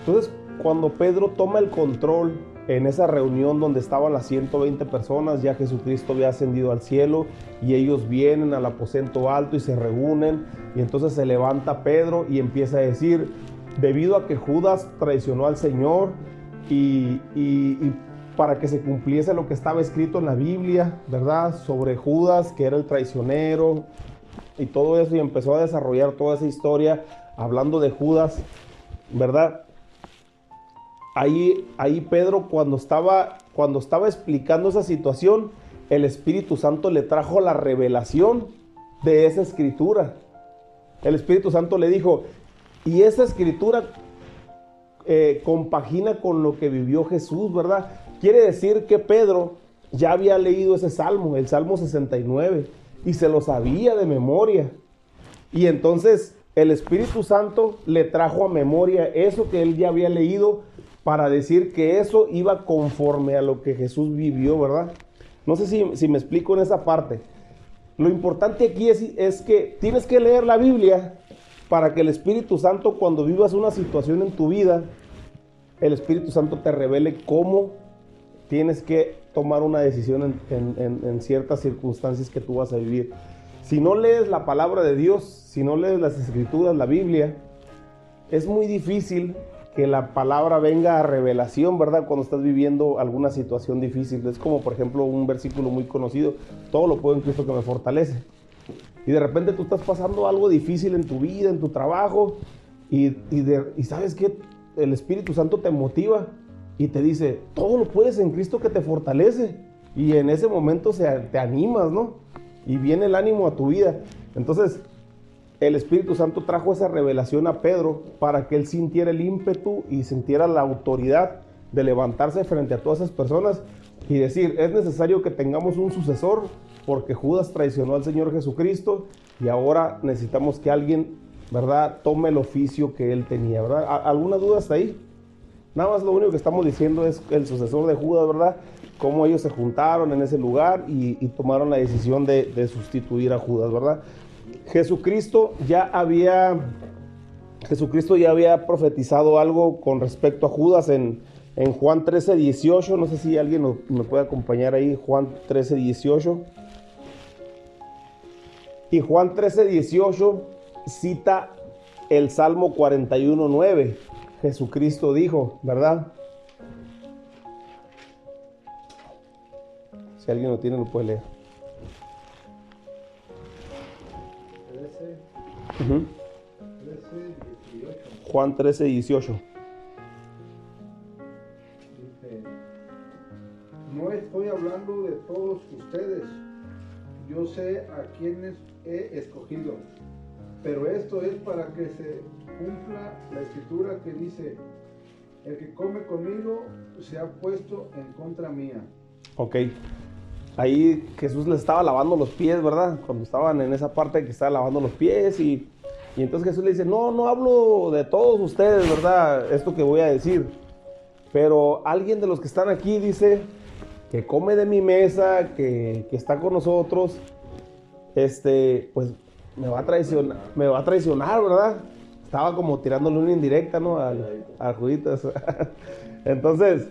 Entonces, cuando Pedro toma el control en esa reunión donde estaban las 120 personas, ya Jesucristo había ascendido al cielo y ellos vienen al aposento alto y se reúnen y entonces se levanta Pedro y empieza a decir, debido a que Judas traicionó al Señor y, y para que se cumpliese lo que estaba escrito en la Biblia, ¿verdad? Sobre Judas, que era el traicionero y todo eso y empezó a desarrollar toda esa historia hablando de Judas ¿verdad? Ahí, ahí Pedro cuando estaba, cuando estaba explicando esa situación, el Espíritu Santo le trajo la revelación de esa escritura. El Espíritu Santo le dijo, y esa escritura eh, compagina con lo que vivió Jesús, ¿verdad? Quiere decir que Pedro ya había leído ese salmo, el Salmo 69, y se lo sabía de memoria. Y entonces el Espíritu Santo le trajo a memoria eso que él ya había leído para decir que eso iba conforme a lo que Jesús vivió, ¿verdad? No sé si, me explico en esa parte. Lo importante aquí es, es que tienes que leer la Biblia para que el Espíritu Santo cuando vivas una situación en tu vida, el Espíritu Santo te revele cómo tienes que tomar una decisión en ciertas circunstancias que tú vas a vivir. Si no lees la palabra de Dios, si no lees las escrituras, la Biblia, es muy difícil que la palabra venga a revelación, ¿verdad? Cuando estás viviendo alguna situación difícil. Es como, por ejemplo, un versículo muy conocido, todo lo puedo en Cristo que me fortalece. Y de repente tú estás pasando algo difícil en tu vida, en tu trabajo, y, sabes que el Espíritu Santo te motiva y te dice, todo lo puedes en Cristo que te fortalece. Y en ese momento se, te animas, ¿no? y viene el ánimo a tu vida. Entonces, el Espíritu Santo trajo esa revelación a Pedro para que él sintiera el ímpetu y sintiera la autoridad de levantarse frente a todas esas personas y decir, es necesario que tengamos un sucesor porque Judas traicionó al Señor Jesucristo y ahora necesitamos que alguien, ¿verdad?, tome el oficio que él tenía, ¿verdad? ¿Alguna duda hasta ahí? Nada más lo único que estamos diciendo es el sucesor de Judas, ¿verdad? cómo ellos se juntaron en ese lugar y, tomaron la decisión de, sustituir a Judas, ¿verdad? Jesucristo ya había Jesucristo ya había profetizado algo con respecto a Judas en, en Juan 13, 18. No sé si alguien me puede acompañar ahí, Juan 13, 18. Y Juan 13, 18 cita el Salmo 41, 9. Jesucristo dijo, ¿verdad? Si alguien lo tiene, lo puede leer. Ujú. 13, 18. Juan 13, 18. Dice, no estoy hablando de todos ustedes. Yo sé a quienes he escogido. Pero esto es para que se cumpla la escritura que dice, el que come conmigo se ha puesto en contra mía. Ok. Ahí Jesús les estaba lavando los pies, ¿verdad? Cuando estaban en esa parte que estaba lavando los pies y, y entonces Jesús le dice, no, no hablo de todos ustedes, ¿verdad? Esto que voy a decir. Pero alguien de los que están aquí dice que come de mi mesa, que, que está con nosotros, este, pues me va a traicionar, me va a traicionar, ¿verdad? Estaba como tirándole una indirecta, ¿no? Al, al Juditas. Entonces,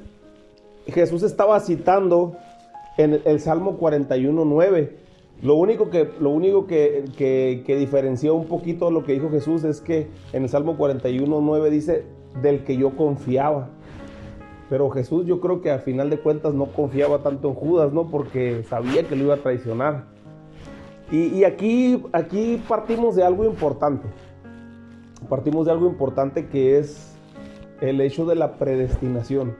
Jesús estaba citando en el, Salmo 41, 9. Lo único, que, lo único que, que diferenció un poquito lo que dijo Jesús es que en el Salmo 41, 9 dice, del que yo confiaba. Pero Jesús yo creo que a final de cuentas no confiaba tanto en Judas, ¿no? Porque sabía que lo iba a traicionar. Y, y aquí, aquí partimos de algo importante. Partimos de algo importante que es el hecho de la predestinación.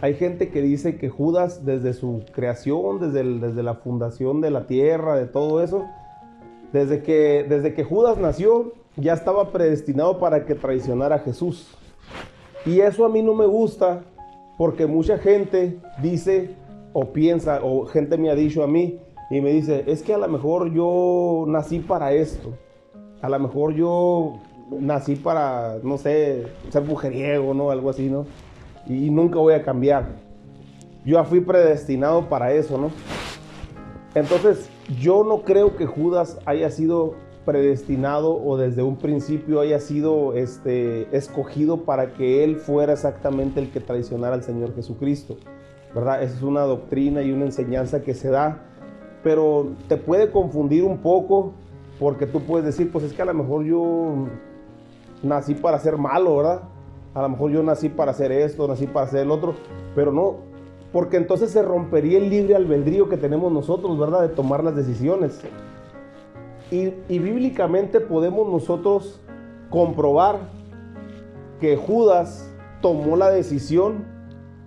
Hay gente que dice que Judas desde su creación, desde, desde la fundación de la tierra, de todo eso, desde que, desde que Judas nació, ya estaba predestinado para que traicionara a Jesús. Y eso a mí no me gusta porque mucha gente dice o piensa, o gente me ha dicho a mí y me dice, es que a lo mejor yo nací para esto. A lo mejor yo nací para, no sé, ser mujeriego, ¿no? Algo así, ¿no? Y nunca voy a cambiar. Yo fui predestinado para eso, ¿no? Entonces, yo no creo que Judas haya sido predestinado o desde un principio haya sido este, escogido para que él fuera exactamente el que traicionara al Señor Jesucristo. ¿Verdad? Esa es una doctrina y una enseñanza que se da, pero te puede confundir un poco porque tú puedes decir, pues es que a lo mejor yo nací para ser malo, ¿verdad? A lo mejor yo nací para hacer esto, nací para hacer el otro, pero no, porque entonces se rompería el libre albedrío que tenemos nosotros, ¿verdad? De tomar las decisiones. Y, bíblicamente podemos nosotros comprobar que Judas tomó la decisión,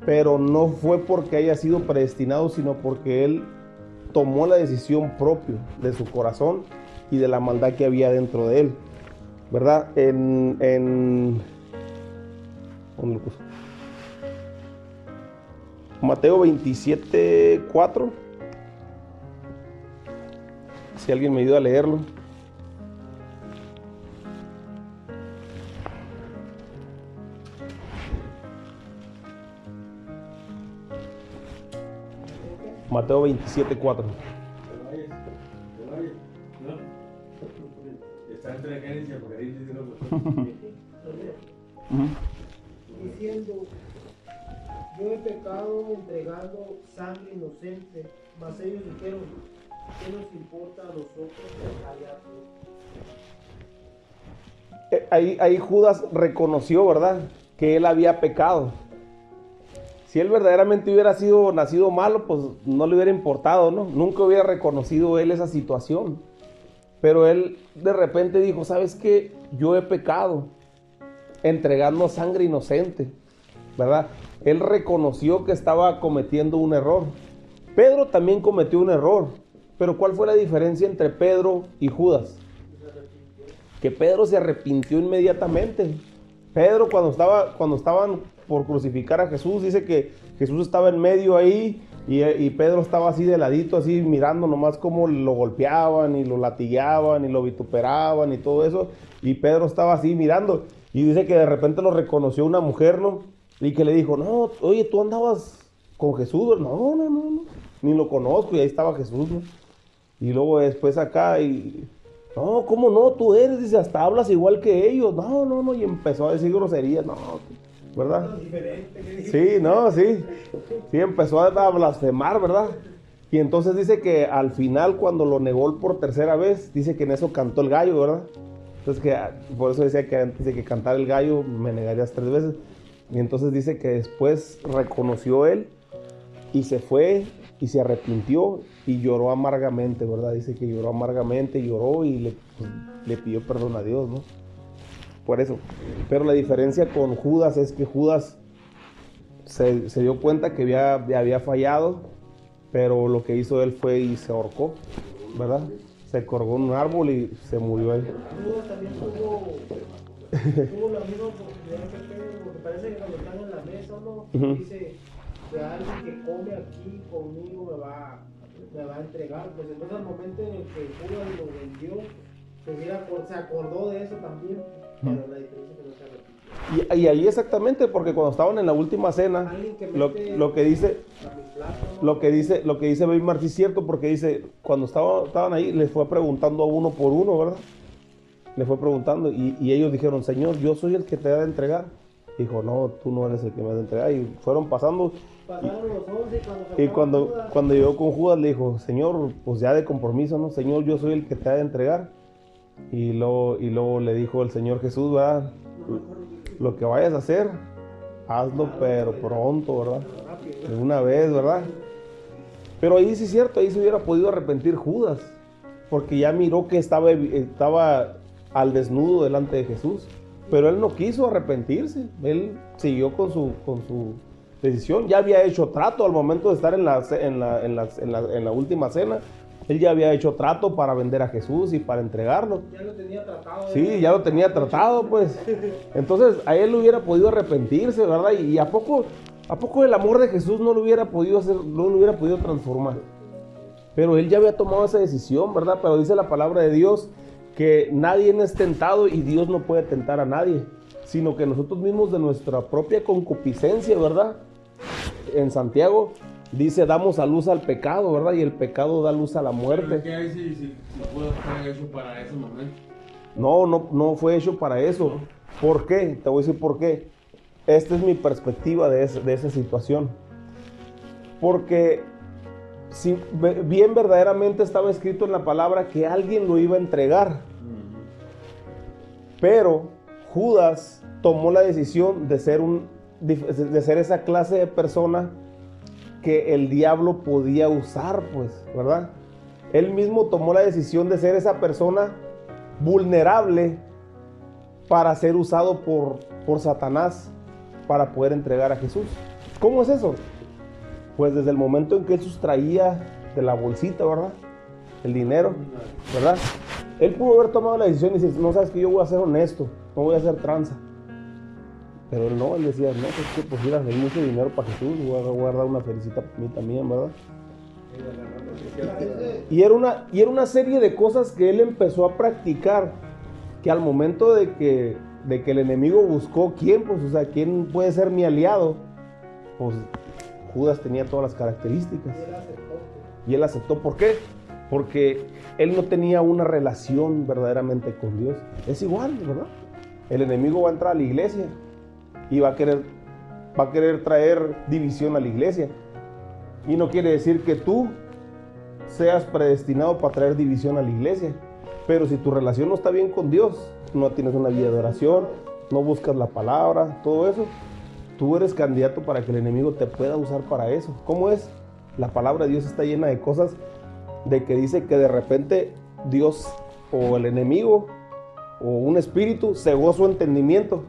pero no fue porque haya sido predestinado, sino porque él tomó la decisión propia de su corazón y de la maldad que había dentro de él. ¿Verdad? En. Mateo 27, 4. Si alguien me ayuda a leerlo. Mateo 27, 4. Te vayas, te vayas. No. Está entre diciendo, yo he pecado entregando sangre inocente, mas ellos dijeron, ¿qué nos importa a nosotros allá? Eh, Ahí, ahí Judas reconoció, ¿verdad? Que él había pecado. Si él verdaderamente hubiera sido nacido malo, pues no le hubiera importado, ¿no? Nunca hubiera reconocido él esa situación. Pero él de repente dijo, ¿sabes qué? Yo he pecado entregando sangre inocente, ¿verdad? Él reconoció que estaba cometiendo un error. Pedro también cometió un error. Pero ¿cuál fue la diferencia entre Pedro y Judas? que Pedro se arrepintió inmediatamente. Pedro cuando estaba cuando estaban por crucificar a Jesús dice que Jesús estaba en medio ahí y, Pedro estaba así de ladito así mirando nomás cómo lo golpeaban y lo latigaban y lo vituperaban y todo eso y Pedro estaba así mirando y dice que de repente lo reconoció una mujer, ¿no? Y que le dijo, "No, oye, tú andabas con Jesús." No, no, no, no. Ni lo conozco y ahí estaba Jesús, ¿no? Y luego después acá y No, ¿cómo no? Tú eres, dice, hasta hablas igual que ellos. No, no, no, y empezó a decir groserías, no, ¿verdad? Sí, no, sí. Sí, empezó a blasfemar, ¿verdad? Y entonces dice que al final, cuando lo negó por tercera vez, dice que en eso cantó el gallo, ¿verdad? Entonces, que ah, por eso decía que antes de que cantara el gallo, me negarías tres veces. Y entonces dice que después reconoció él y se fue y se arrepintió y lloró amargamente, ¿verdad? Dice que lloró amargamente, lloró y le, pues, pidió perdón a Dios, ¿no? Por eso. Pero la diferencia con Judas es que Judas se, se dio cuenta que había, había fallado, pero lo que hizo él fue y se ahorcó, ¿verdad? Se colgó en un árbol y se murió ahí. Judas también tuvo, tuvo la misma oportunidad que Pedro, porque parece que cuando están en la mesa, ¿no? Ujú. Dice que alguien que come aquí conmigo me va, me va a entregar. Pues entonces al momento en el que Judas lo vendió, se, hubiera acor- se acordó de eso también, pero la diferencia que no se. Y, y ahí exactamente, porque cuando estaban en la última cena, que lo, lo que dice, A mi. Lo que dice, lo que dice Weimar sí es cierto, porque dice, cuando estaba, estaban ahí, les fue preguntando a uno por uno, ¿verdad? Le fue preguntando y, y ellos dijeron, Señor, yo soy el que te ha de entregar. Dijo, no, tú no eres el que me ha de entregar. Y fueron pasando. Pasaron los 11 y cuando Y cuando, llegó con Judas, le dijo, Señor, pues ya de compromiso, ¿no? Señor, yo soy el que te ha de entregar. Y luego, y luego le dijo el Señor Jesús, ¿verdad? Lo que vayas a hacer, hazlo, pero pronto, ¿verdad? De una vez, ¿verdad? Pero ahí sí es cierto, ahí se hubiera podido arrepentir Judas, porque ya miró que estaba, estaba al desnudo delante de Jesús, pero él no quiso arrepentirse, él siguió con su, con su decisión, ya había hecho trato al momento de estar en la, ce- en la, en la- en la- en la última cena, él ya había hecho trato para vender a Jesús y para entregarlo. Ya lo tenía tratado. Sí, ¿eh? ya lo tenía tratado, pues. Entonces, a él hubiera podido arrepentirse, ¿verdad? Y, y a poco, a poco el amor de Jesús no lo hubiera podido hacer, no lo hubiera podido transformar. Pero él ya había tomado esa decisión, ¿verdad? Pero dice la palabra de Dios que nadie es tentado y Dios no puede tentar a nadie, sino que nosotros mismos de nuestra propia concupiscencia, ¿verdad? En Santiago dice, damos a luz al pecado, ¿verdad? Y el pecado da luz a la muerte. ¿Qué hay si, si, si puedo estar hecho para ese momento? No, no, no fue hecho para eso. ¿Por qué? Te voy a decir por qué. Esta es mi perspectiva de, de esa situación. Porque si bien verdaderamente estaba escrito en la palabra que alguien lo iba a entregar. Pero Judas tomó la decisión de ser, un, de ser esa clase de persona que el diablo podía usar, pues, ¿verdad? Él mismo tomó la decisión de ser esa persona vulnerable para ser usado por, por Satanás para poder entregar a Jesús. ¿Cómo es eso? Pues desde el momento en que él sustraía de la bolsita, ¿verdad? El dinero, ¿verdad? Él pudo haber tomado la decisión y decir, no sabes que yo voy a ser honesto, no voy a hacer tranza. Pero no, él decía, no, pues que pues mira, hay mucho dinero para Jesús, voy a guardar una felicita para mí también, ¿verdad? Y era, una, y era una serie de cosas que él empezó a practicar, que al momento de que, de que el enemigo buscó quién, pues, o sea, quién puede ser mi aliado, pues Judas tenía todas las características. y él aceptó. Y él aceptó, ¿por qué? Porque él no tenía una relación verdaderamente con Dios. Es igual, ¿verdad? El enemigo va a entrar a la iglesia y va a querer, va a querer traer división a la iglesia. Y no quiere decir que tú seas predestinado para traer división a la iglesia. Pero si tu relación no está bien con Dios, no tienes una vida de oración, no buscas la palabra, todo eso, tú eres candidato para que el enemigo te pueda usar para eso. ¿Cómo es? La palabra de Dios está llena de cosas de que dice que de repente Dios o el enemigo o un espíritu cegó su entendimiento.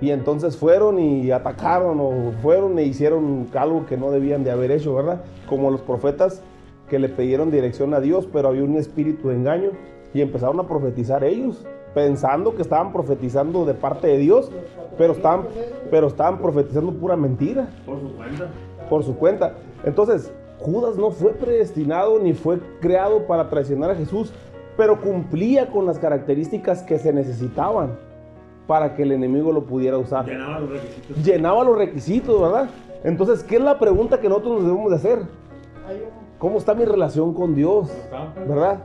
Y entonces fueron y atacaron o fueron e hicieron algo que no debían de haber hecho, ¿verdad? Como los profetas que le pidieron dirección a Dios, pero había un espíritu de engaño y empezaron a profetizar ellos, pensando que estaban profetizando de parte de Dios, pero estaban, pero estaban profetizando pura mentira Por su cuenta. por su cuenta. Entonces, Judas no fue predestinado ni fue creado para traicionar a Jesús, pero cumplía con las características que se necesitaban para que el enemigo lo pudiera usar. Llenaba los requisitos. Llenaba los requisitos, ¿verdad? Entonces, ¿qué es la pregunta que nosotros nos debemos de hacer? ¿Cómo está mi relación con Dios? ¿Verdad?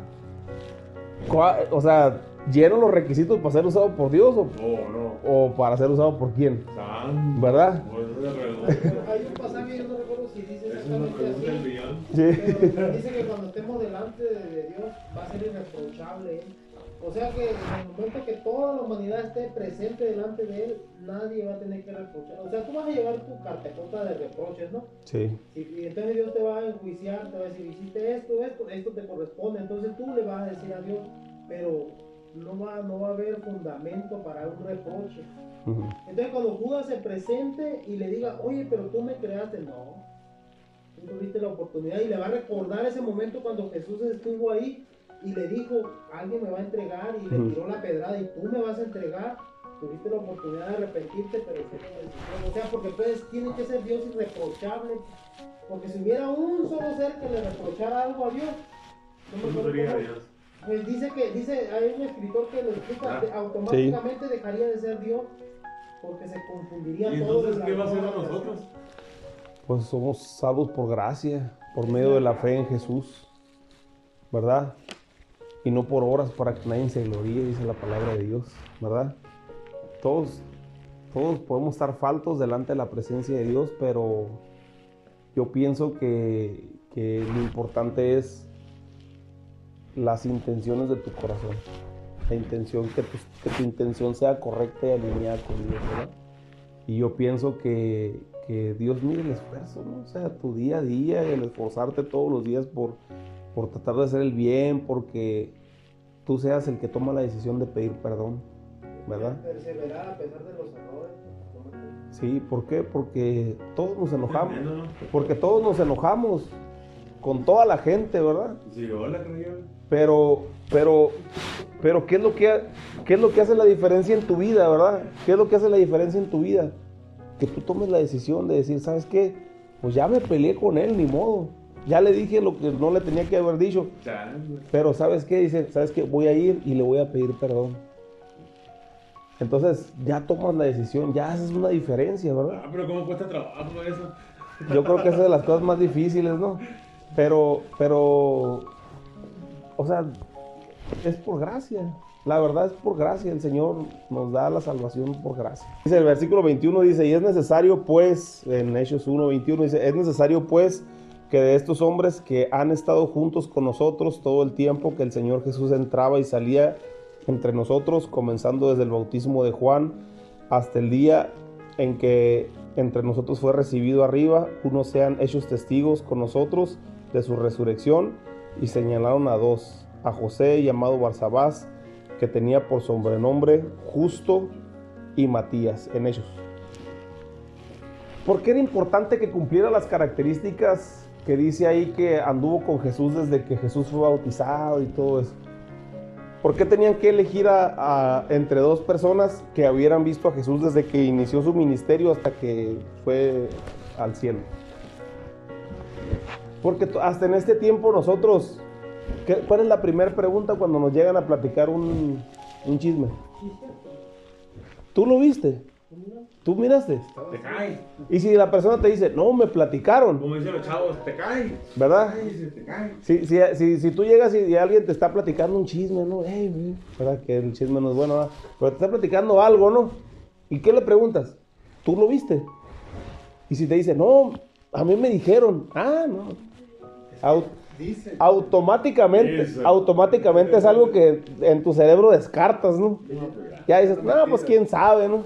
o sea, ¿lleno los requisitos para ser usado por Dios o, Oh, no. o para ser usado por quién? San. ¿Verdad? Hay un pasaje, yo no recuerdo si dice exactamente así. Sí. Pero dice que cuando estemos delante de, Dios va a ser irreprochable. O sea que en el momento que toda la humanidad esté presente delante de Él, nadie va a tener que reprochar. O sea, tú vas a llevar tu carpetota de reproches, ¿no? Sí. Y, y entonces Dios te va a enjuiciar, te va a decir, hiciste esto, esto, esto te corresponde. Entonces tú le vas a decir a Dios, pero no va, no va a haber fundamento para un reproche. Entonces cuando Judas se presente y le diga, oye, pero tú me creaste, no. Tú tuviste la oportunidad y le va a recordar ese momento cuando Jesús estuvo ahí y le dijo, alguien me va a entregar y le tiró la pedrada y tú me vas a entregar. Tuviste la oportunidad de arrepentirte, pero decisión. O sea, porque pues tiene que ser Dios irreprochable. Porque si hubiera un solo ser que le reprochara algo a Dios, no me ¿Cómo acuerdo sería cómo- Dios? Pues dice que, dice, hay un escritor que lo explica, Ah. automáticamente dejaría de ser Dios porque se confundiría ¿Y todo. entonces qué va a hacer a nosotros? Pues somos salvos por gracia, por medio de la fe en Jesús, ¿verdad? Y no por obras para que nadie se gloríe, dice la palabra de Dios, ¿verdad? Todos, todos podemos estar faltos delante de la presencia de Dios, pero yo pienso que, que lo importante es las intenciones de tu corazón. La intención, que tu, que tu intención sea correcta y alineada con Dios, ¿verdad? Y yo pienso que, que Dios mire el esfuerzo, ¿no? O sea, tu día a día, el esforzarte todos los días por, por tratar de hacer el bien, porque tú seas el que toma la decisión de pedir perdón, ¿verdad? Perseverar a pesar de los errores. Sí, ¿por qué? Porque todos nos enojamos, porque todos nos enojamos con toda la gente, ¿verdad? Sí, hola, Pero, pero, pero, ¿qué es lo que, qué es lo que hace la diferencia en tu vida, verdad? ¿Qué es lo que hace la diferencia en tu vida? Que tú tomes la decisión de decir, ¿sabes qué? Pues ya me peleé con él, ni modo. Ya le dije lo que no le tenía que haber dicho. Pero ¿sabes qué? Dice, ¿sabes qué? Voy a ir y le voy a pedir perdón. Entonces ya tomas la decisión, ya haces una diferencia, ¿verdad? Ah, pero ¿cómo cuesta trabajo eso? Yo creo que esa es de las cosas más difíciles, ¿no? Pero, pero, o sea, es por gracia. La verdad es por gracia. El Señor nos da la salvación por gracia. Dice el versículo 21, dice, y es necesario pues, en Hechos 1, 21, dice, es necesario pues que de estos hombres que han estado juntos con nosotros todo el tiempo que el Señor Jesús entraba y salía entre nosotros, comenzando desde el bautismo de Juan hasta el día en que entre nosotros fue recibido arriba, unos sean hechos testigos con nosotros de su resurrección, y señalaron a dos, a José llamado Barsabás, que tenía por sobrenombre Justo y Matías en ellos. ¿Por qué era importante que cumpliera las características que dice ahí que anduvo con Jesús desde que Jesús fue bautizado y todo eso? ¿Por qué tenían que elegir a, entre dos personas que hubieran visto a Jesús desde que inició su ministerio hasta que fue al cielo? Porque hasta en este tiempo nosotros, ¿qué- ¿cuál es la primera pregunta cuando nos llegan a platicar un, un chisme? ¿Tú lo viste? ¿Tú miras? ¿Tú miraste? Te caes. Y si la persona te dice, no, me platicaron, Como dicen los chavos, te caes. ¿verdad? Ay, se te cae. Si, si, si, si tú llegas y, alguien te está platicando un chisme, ¿no? Ey, güey, ¿verdad? Que el chisme no es bueno, ¿verdad? Pero te está platicando algo, ¿no? ¿Y qué le preguntas? ¿Tú lo viste? Y si te dice, no, a mí me dijeron, ah, no. Automáticamente, Eso. automáticamente es algo que en tu cerebro descartas, ¿no? Ya dices, no, pues quién sabe, ¿no?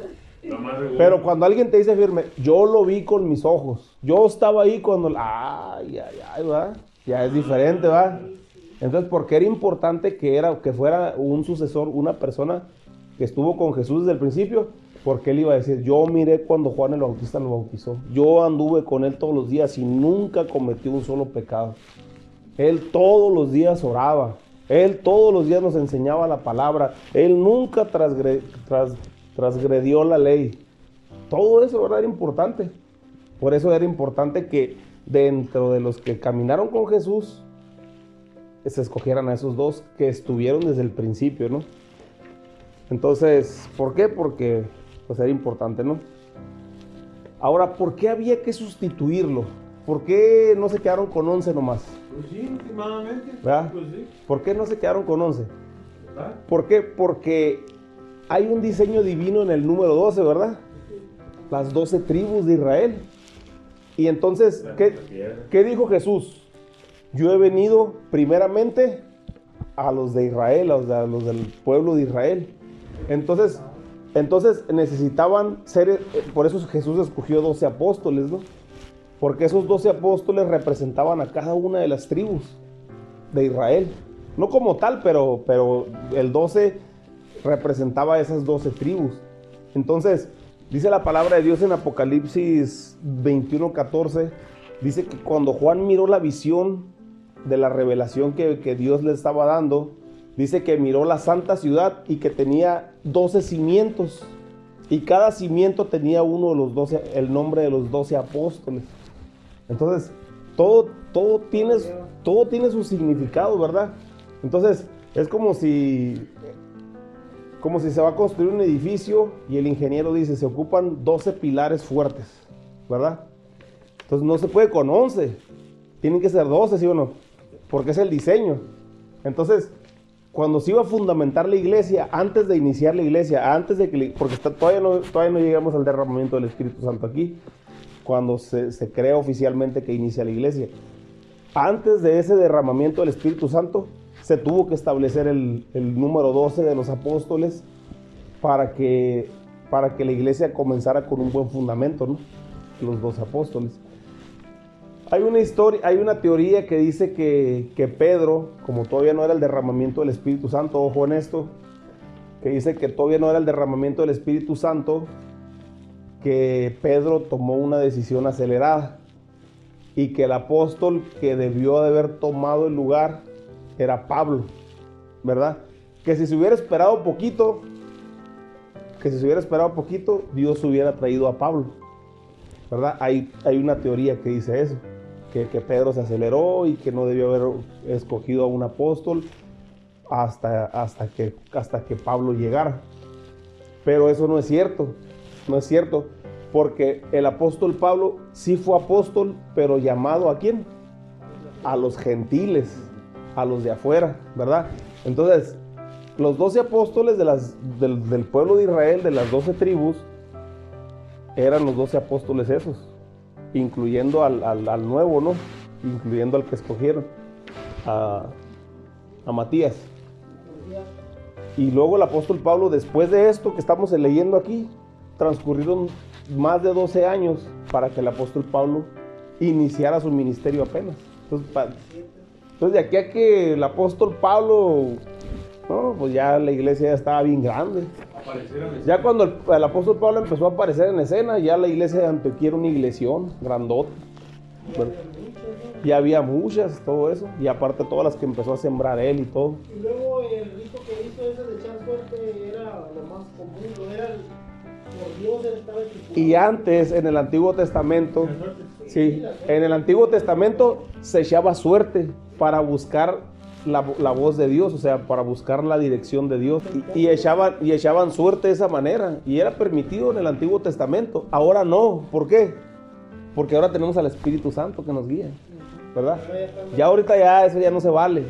Pero cuando alguien te dice firme, yo lo vi con mis ojos, yo estaba ahí cuando, ay, ay, ay, va, ya es diferente, va. Entonces, porque era importante que era, que fuera un sucesor, una persona que estuvo con Jesús desde el principio, porque él iba a decir, yo miré cuando Juan el Bautista lo bautizó, yo anduve con él todos los días y nunca cometió un solo pecado. Él todos los días oraba. Él todos los días nos enseñaba la palabra. Él nunca tras- transgredió la ley. Todo eso ¿verdad? era importante. Por eso era importante que dentro de los que caminaron con Jesús se escogieran a esos dos que estuvieron desde el principio, ¿no? Entonces, ¿por qué? Porque pues era importante, ¿no? Ahora, ¿por qué había que sustituirlo? ¿Por qué no se quedaron con 11 nomás? Pues sí, últimamente. ¿Verdad? Pues sí. ¿Por qué no se quedaron con 11? ¿verdad? ¿Por qué? Porque hay un diseño divino en el número 12, ¿verdad? Las 12 tribus de Israel. Y entonces, ¿qué, qué dijo Jesús? Yo he venido primeramente a los de Israel, a los, a los del pueblo de Israel. Entonces, entonces necesitaban ser, eh, por eso Jesús escogió 12 apóstoles, ¿no? Porque esos 12 apóstoles representaban a cada una de las tribus de Israel. No como tal, pero, pero el 12 representaba a esas 12 tribus. Entonces, dice la palabra de Dios en Apocalipsis 21:14, dice que cuando Juan miró la visión de la revelación que, que Dios le estaba dando, dice que miró la santa ciudad y que tenía 12 cimientos. Y cada cimiento tenía uno de los 12, el nombre de los 12 apóstoles. Entonces, todo, todo, tiene, todo tiene su significado, ¿verdad? Entonces, es como si como si se va a construir un edificio y el ingeniero dice, se ocupan 12 pilares fuertes, ¿verdad? Entonces no se puede con 11, tienen que ser 12, ¿sí o no? Porque es el diseño. Entonces, cuando se iba a fundamentar la iglesia, antes de iniciar la iglesia, antes de que, porque está, todavía, no, todavía no llegamos al derramamiento del Espíritu Santo aquí, cuando se, se crea oficialmente que inicia la iglesia. Antes de ese derramamiento del Espíritu Santo, se tuvo que establecer el, el, número 12 de los apóstoles para que, para que la iglesia comenzara con un buen fundamento, ¿no? Los dos apóstoles. Hay una historia, hay una teoría que dice que, que Pedro, como todavía no era el derramamiento del Espíritu Santo, ojo en esto, que dice que todavía no era el derramamiento del Espíritu Santo, que Pedro tomó una decisión acelerada y que el apóstol que debió de haber tomado el lugar era Pablo, ¿verdad? Que si se hubiera esperado poquito, que si se hubiera esperado poquito, Dios hubiera traído a Pablo, ¿verdad? Hay, hay una teoría que dice eso, que, Pedro se aceleró y que no debió haber escogido a un apóstol hasta, hasta, que, hasta que Pablo llegara. Pero eso no es cierto, no es cierto, porque el apóstol Pablo sí fue apóstol, pero llamado a quién? A los gentiles a los de afuera, ¿verdad? Entonces, los doce apóstoles del, del, pueblo de Israel, de las doce tribus, eran los doce apóstoles esos, incluyendo al, al, nuevo, ¿no? Incluyendo al que escogieron, a, a Matías. Y luego el apóstol Pablo, después de esto que estamos leyendo aquí, transcurrieron más de 12 años para que el apóstol Pablo iniciara su ministerio apenas. Entonces, entonces, de aquí a que el apóstol Pablo, no, pues ya la iglesia ya estaba bien grande. Ya cuando el, el, apóstol Pablo empezó a aparecer en escena, ya la iglesia de Antioquía era una iglesión grandota. Bueno, ya había muchas, todo eso. Y aparte todas las que empezó a sembrar él y todo. Y luego el rito que hizo ese de echar suerte era lo más común, no era el, por Dios él estaba Y antes, en el Antiguo Testamento, sí, en el Antiguo Testamento se echaba suerte para buscar la, la, voz de Dios, o sea, para buscar la dirección de Dios. Y, y, echaban, y echaban suerte de esa manera. Y era permitido en el Antiguo Testamento. Ahora no. ¿Por qué? Porque ahora tenemos al Espíritu Santo que nos guía. ¿Verdad? Ya ahorita ya eso ya no se vale.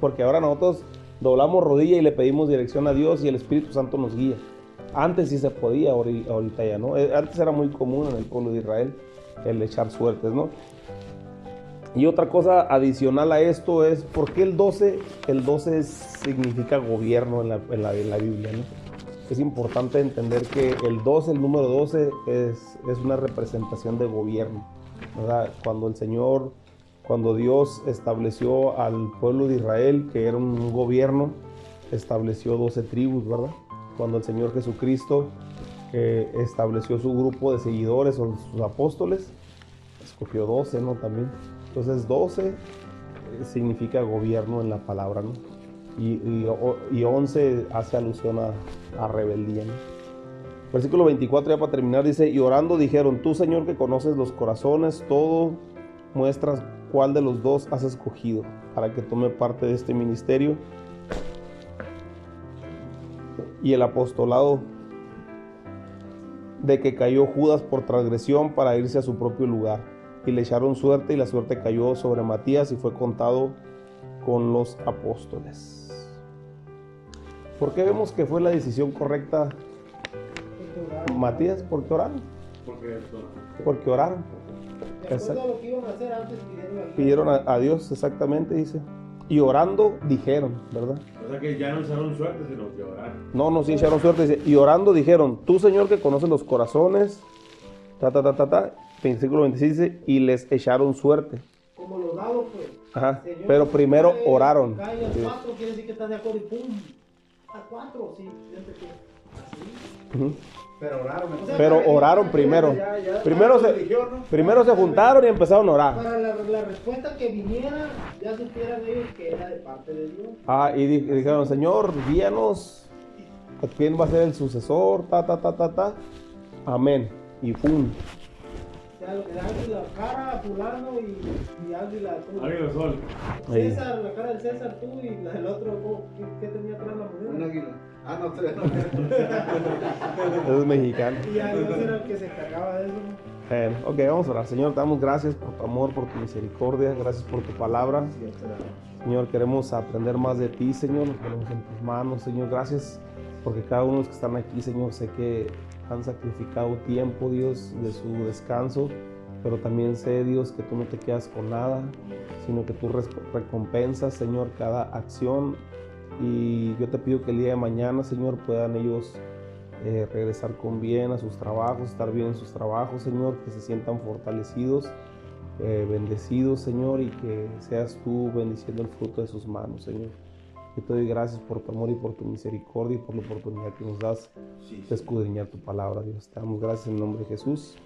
Porque ahora nosotros doblamos rodilla y le pedimos dirección a Dios y el Espíritu Santo nos guía. Antes sí se podía, ahorita ya no. Eh, Antes era muy común en el pueblo de Israel el echar suertes, ¿no? Y otra cosa adicional a esto es, ¿por qué el 12? El 12 significa gobierno en la, en la, en la Biblia, ¿no? Es importante entender que el 12, el número 12, es, es una representación de gobierno, ¿verdad? Cuando el Señor, cuando Dios estableció al pueblo de Israel, que era un gobierno, estableció 12 tribus, ¿verdad? Cuando el Señor Jesucristo eh, estableció su grupo de seguidores o sus apóstoles, escogió 12, ¿no? También. Entonces 12 significa gobierno en la palabra, ¿no? Y, y, y 11 hace alusión a, rebeldía. Versículo 24 ya para terminar dice, y orando dijeron, tú Señor que conoces los corazones, todo muestras cuál de los dos has escogido para que tome parte de este ministerio. Y el apostolado de que cayó Judas por transgresión para irse a su propio lugar y le echaron suerte y la suerte cayó sobre Matías y fue contado con los apóstoles. ¿Por qué vemos que fue la decisión correcta, Matías? ¿Por qué oraron? Porque oraron. De lo que iban a hacer antes pidieron ayuda. Pidieron a, a Dios, exactamente, dice. Y orando dijeron, ¿verdad? O sea que ya no usaron suerte, sino que oraron. No, no, sí echaron suerte. Dice, y orando dijeron, tú Señor que conoces los corazones, ta, ta, ta, ta, ta. Versículo 26 dice, y les echaron suerte. Como los dados, pues. Ajá, Señor, pero primero cae- oraron. Cae Sí. 4, quiere decir que estás de acuerdo y pum. A 4, sí. fíjate que Así. Pero oraron. O sea, Pero oraron primero. Ya, ya, Primero se, religión, ¿no? primero se juntaron y empezaron a orar. Para la, la respuesta que viniera, ya supieran ellos que era de parte de Dios. Ah, y di- dijeron, Señor, guíanos. ¿Quién va a ser el sucesor? Ta, ta, ta, ta, ta. Amén. Y pum. O sea, le das la cara a fulano y, y Águila tú. Águila Sol. Ahí. César, la cara del César tú y la del otro, ¿cómo? ¿qué, qué tenía atrás la Un moneda? águila. Ah, no, tres. No, Es mexicano. Y ya Dios era el que se encargaba de eso. Bueno, ok, vamos a orar. Señor, te damos gracias por tu amor, por tu misericordia, gracias por tu palabra. Señor, queremos aprender más de ti, Señor, nos ponemos en tus manos, Señor, gracias porque cada uno de los que están aquí, Señor, sé que han sacrificado tiempo, Dios, de su descanso, pero también sé, Dios, que tú no te quedas con nada, sino que tú recompensas, Señor, cada acción y yo te pido que el día de mañana, Señor, puedan ellos eh, regresar con bien a sus trabajos, estar bien en sus trabajos, Señor, que se sientan fortalecidos, eh, bendecidos, Señor, y que seas tú bendiciendo el fruto de sus manos, Señor. Yo te doy gracias por tu amor y por tu misericordia y por la oportunidad que nos das de escudriñar tu palabra, Dios. Te damos gracias en el nombre de Jesús.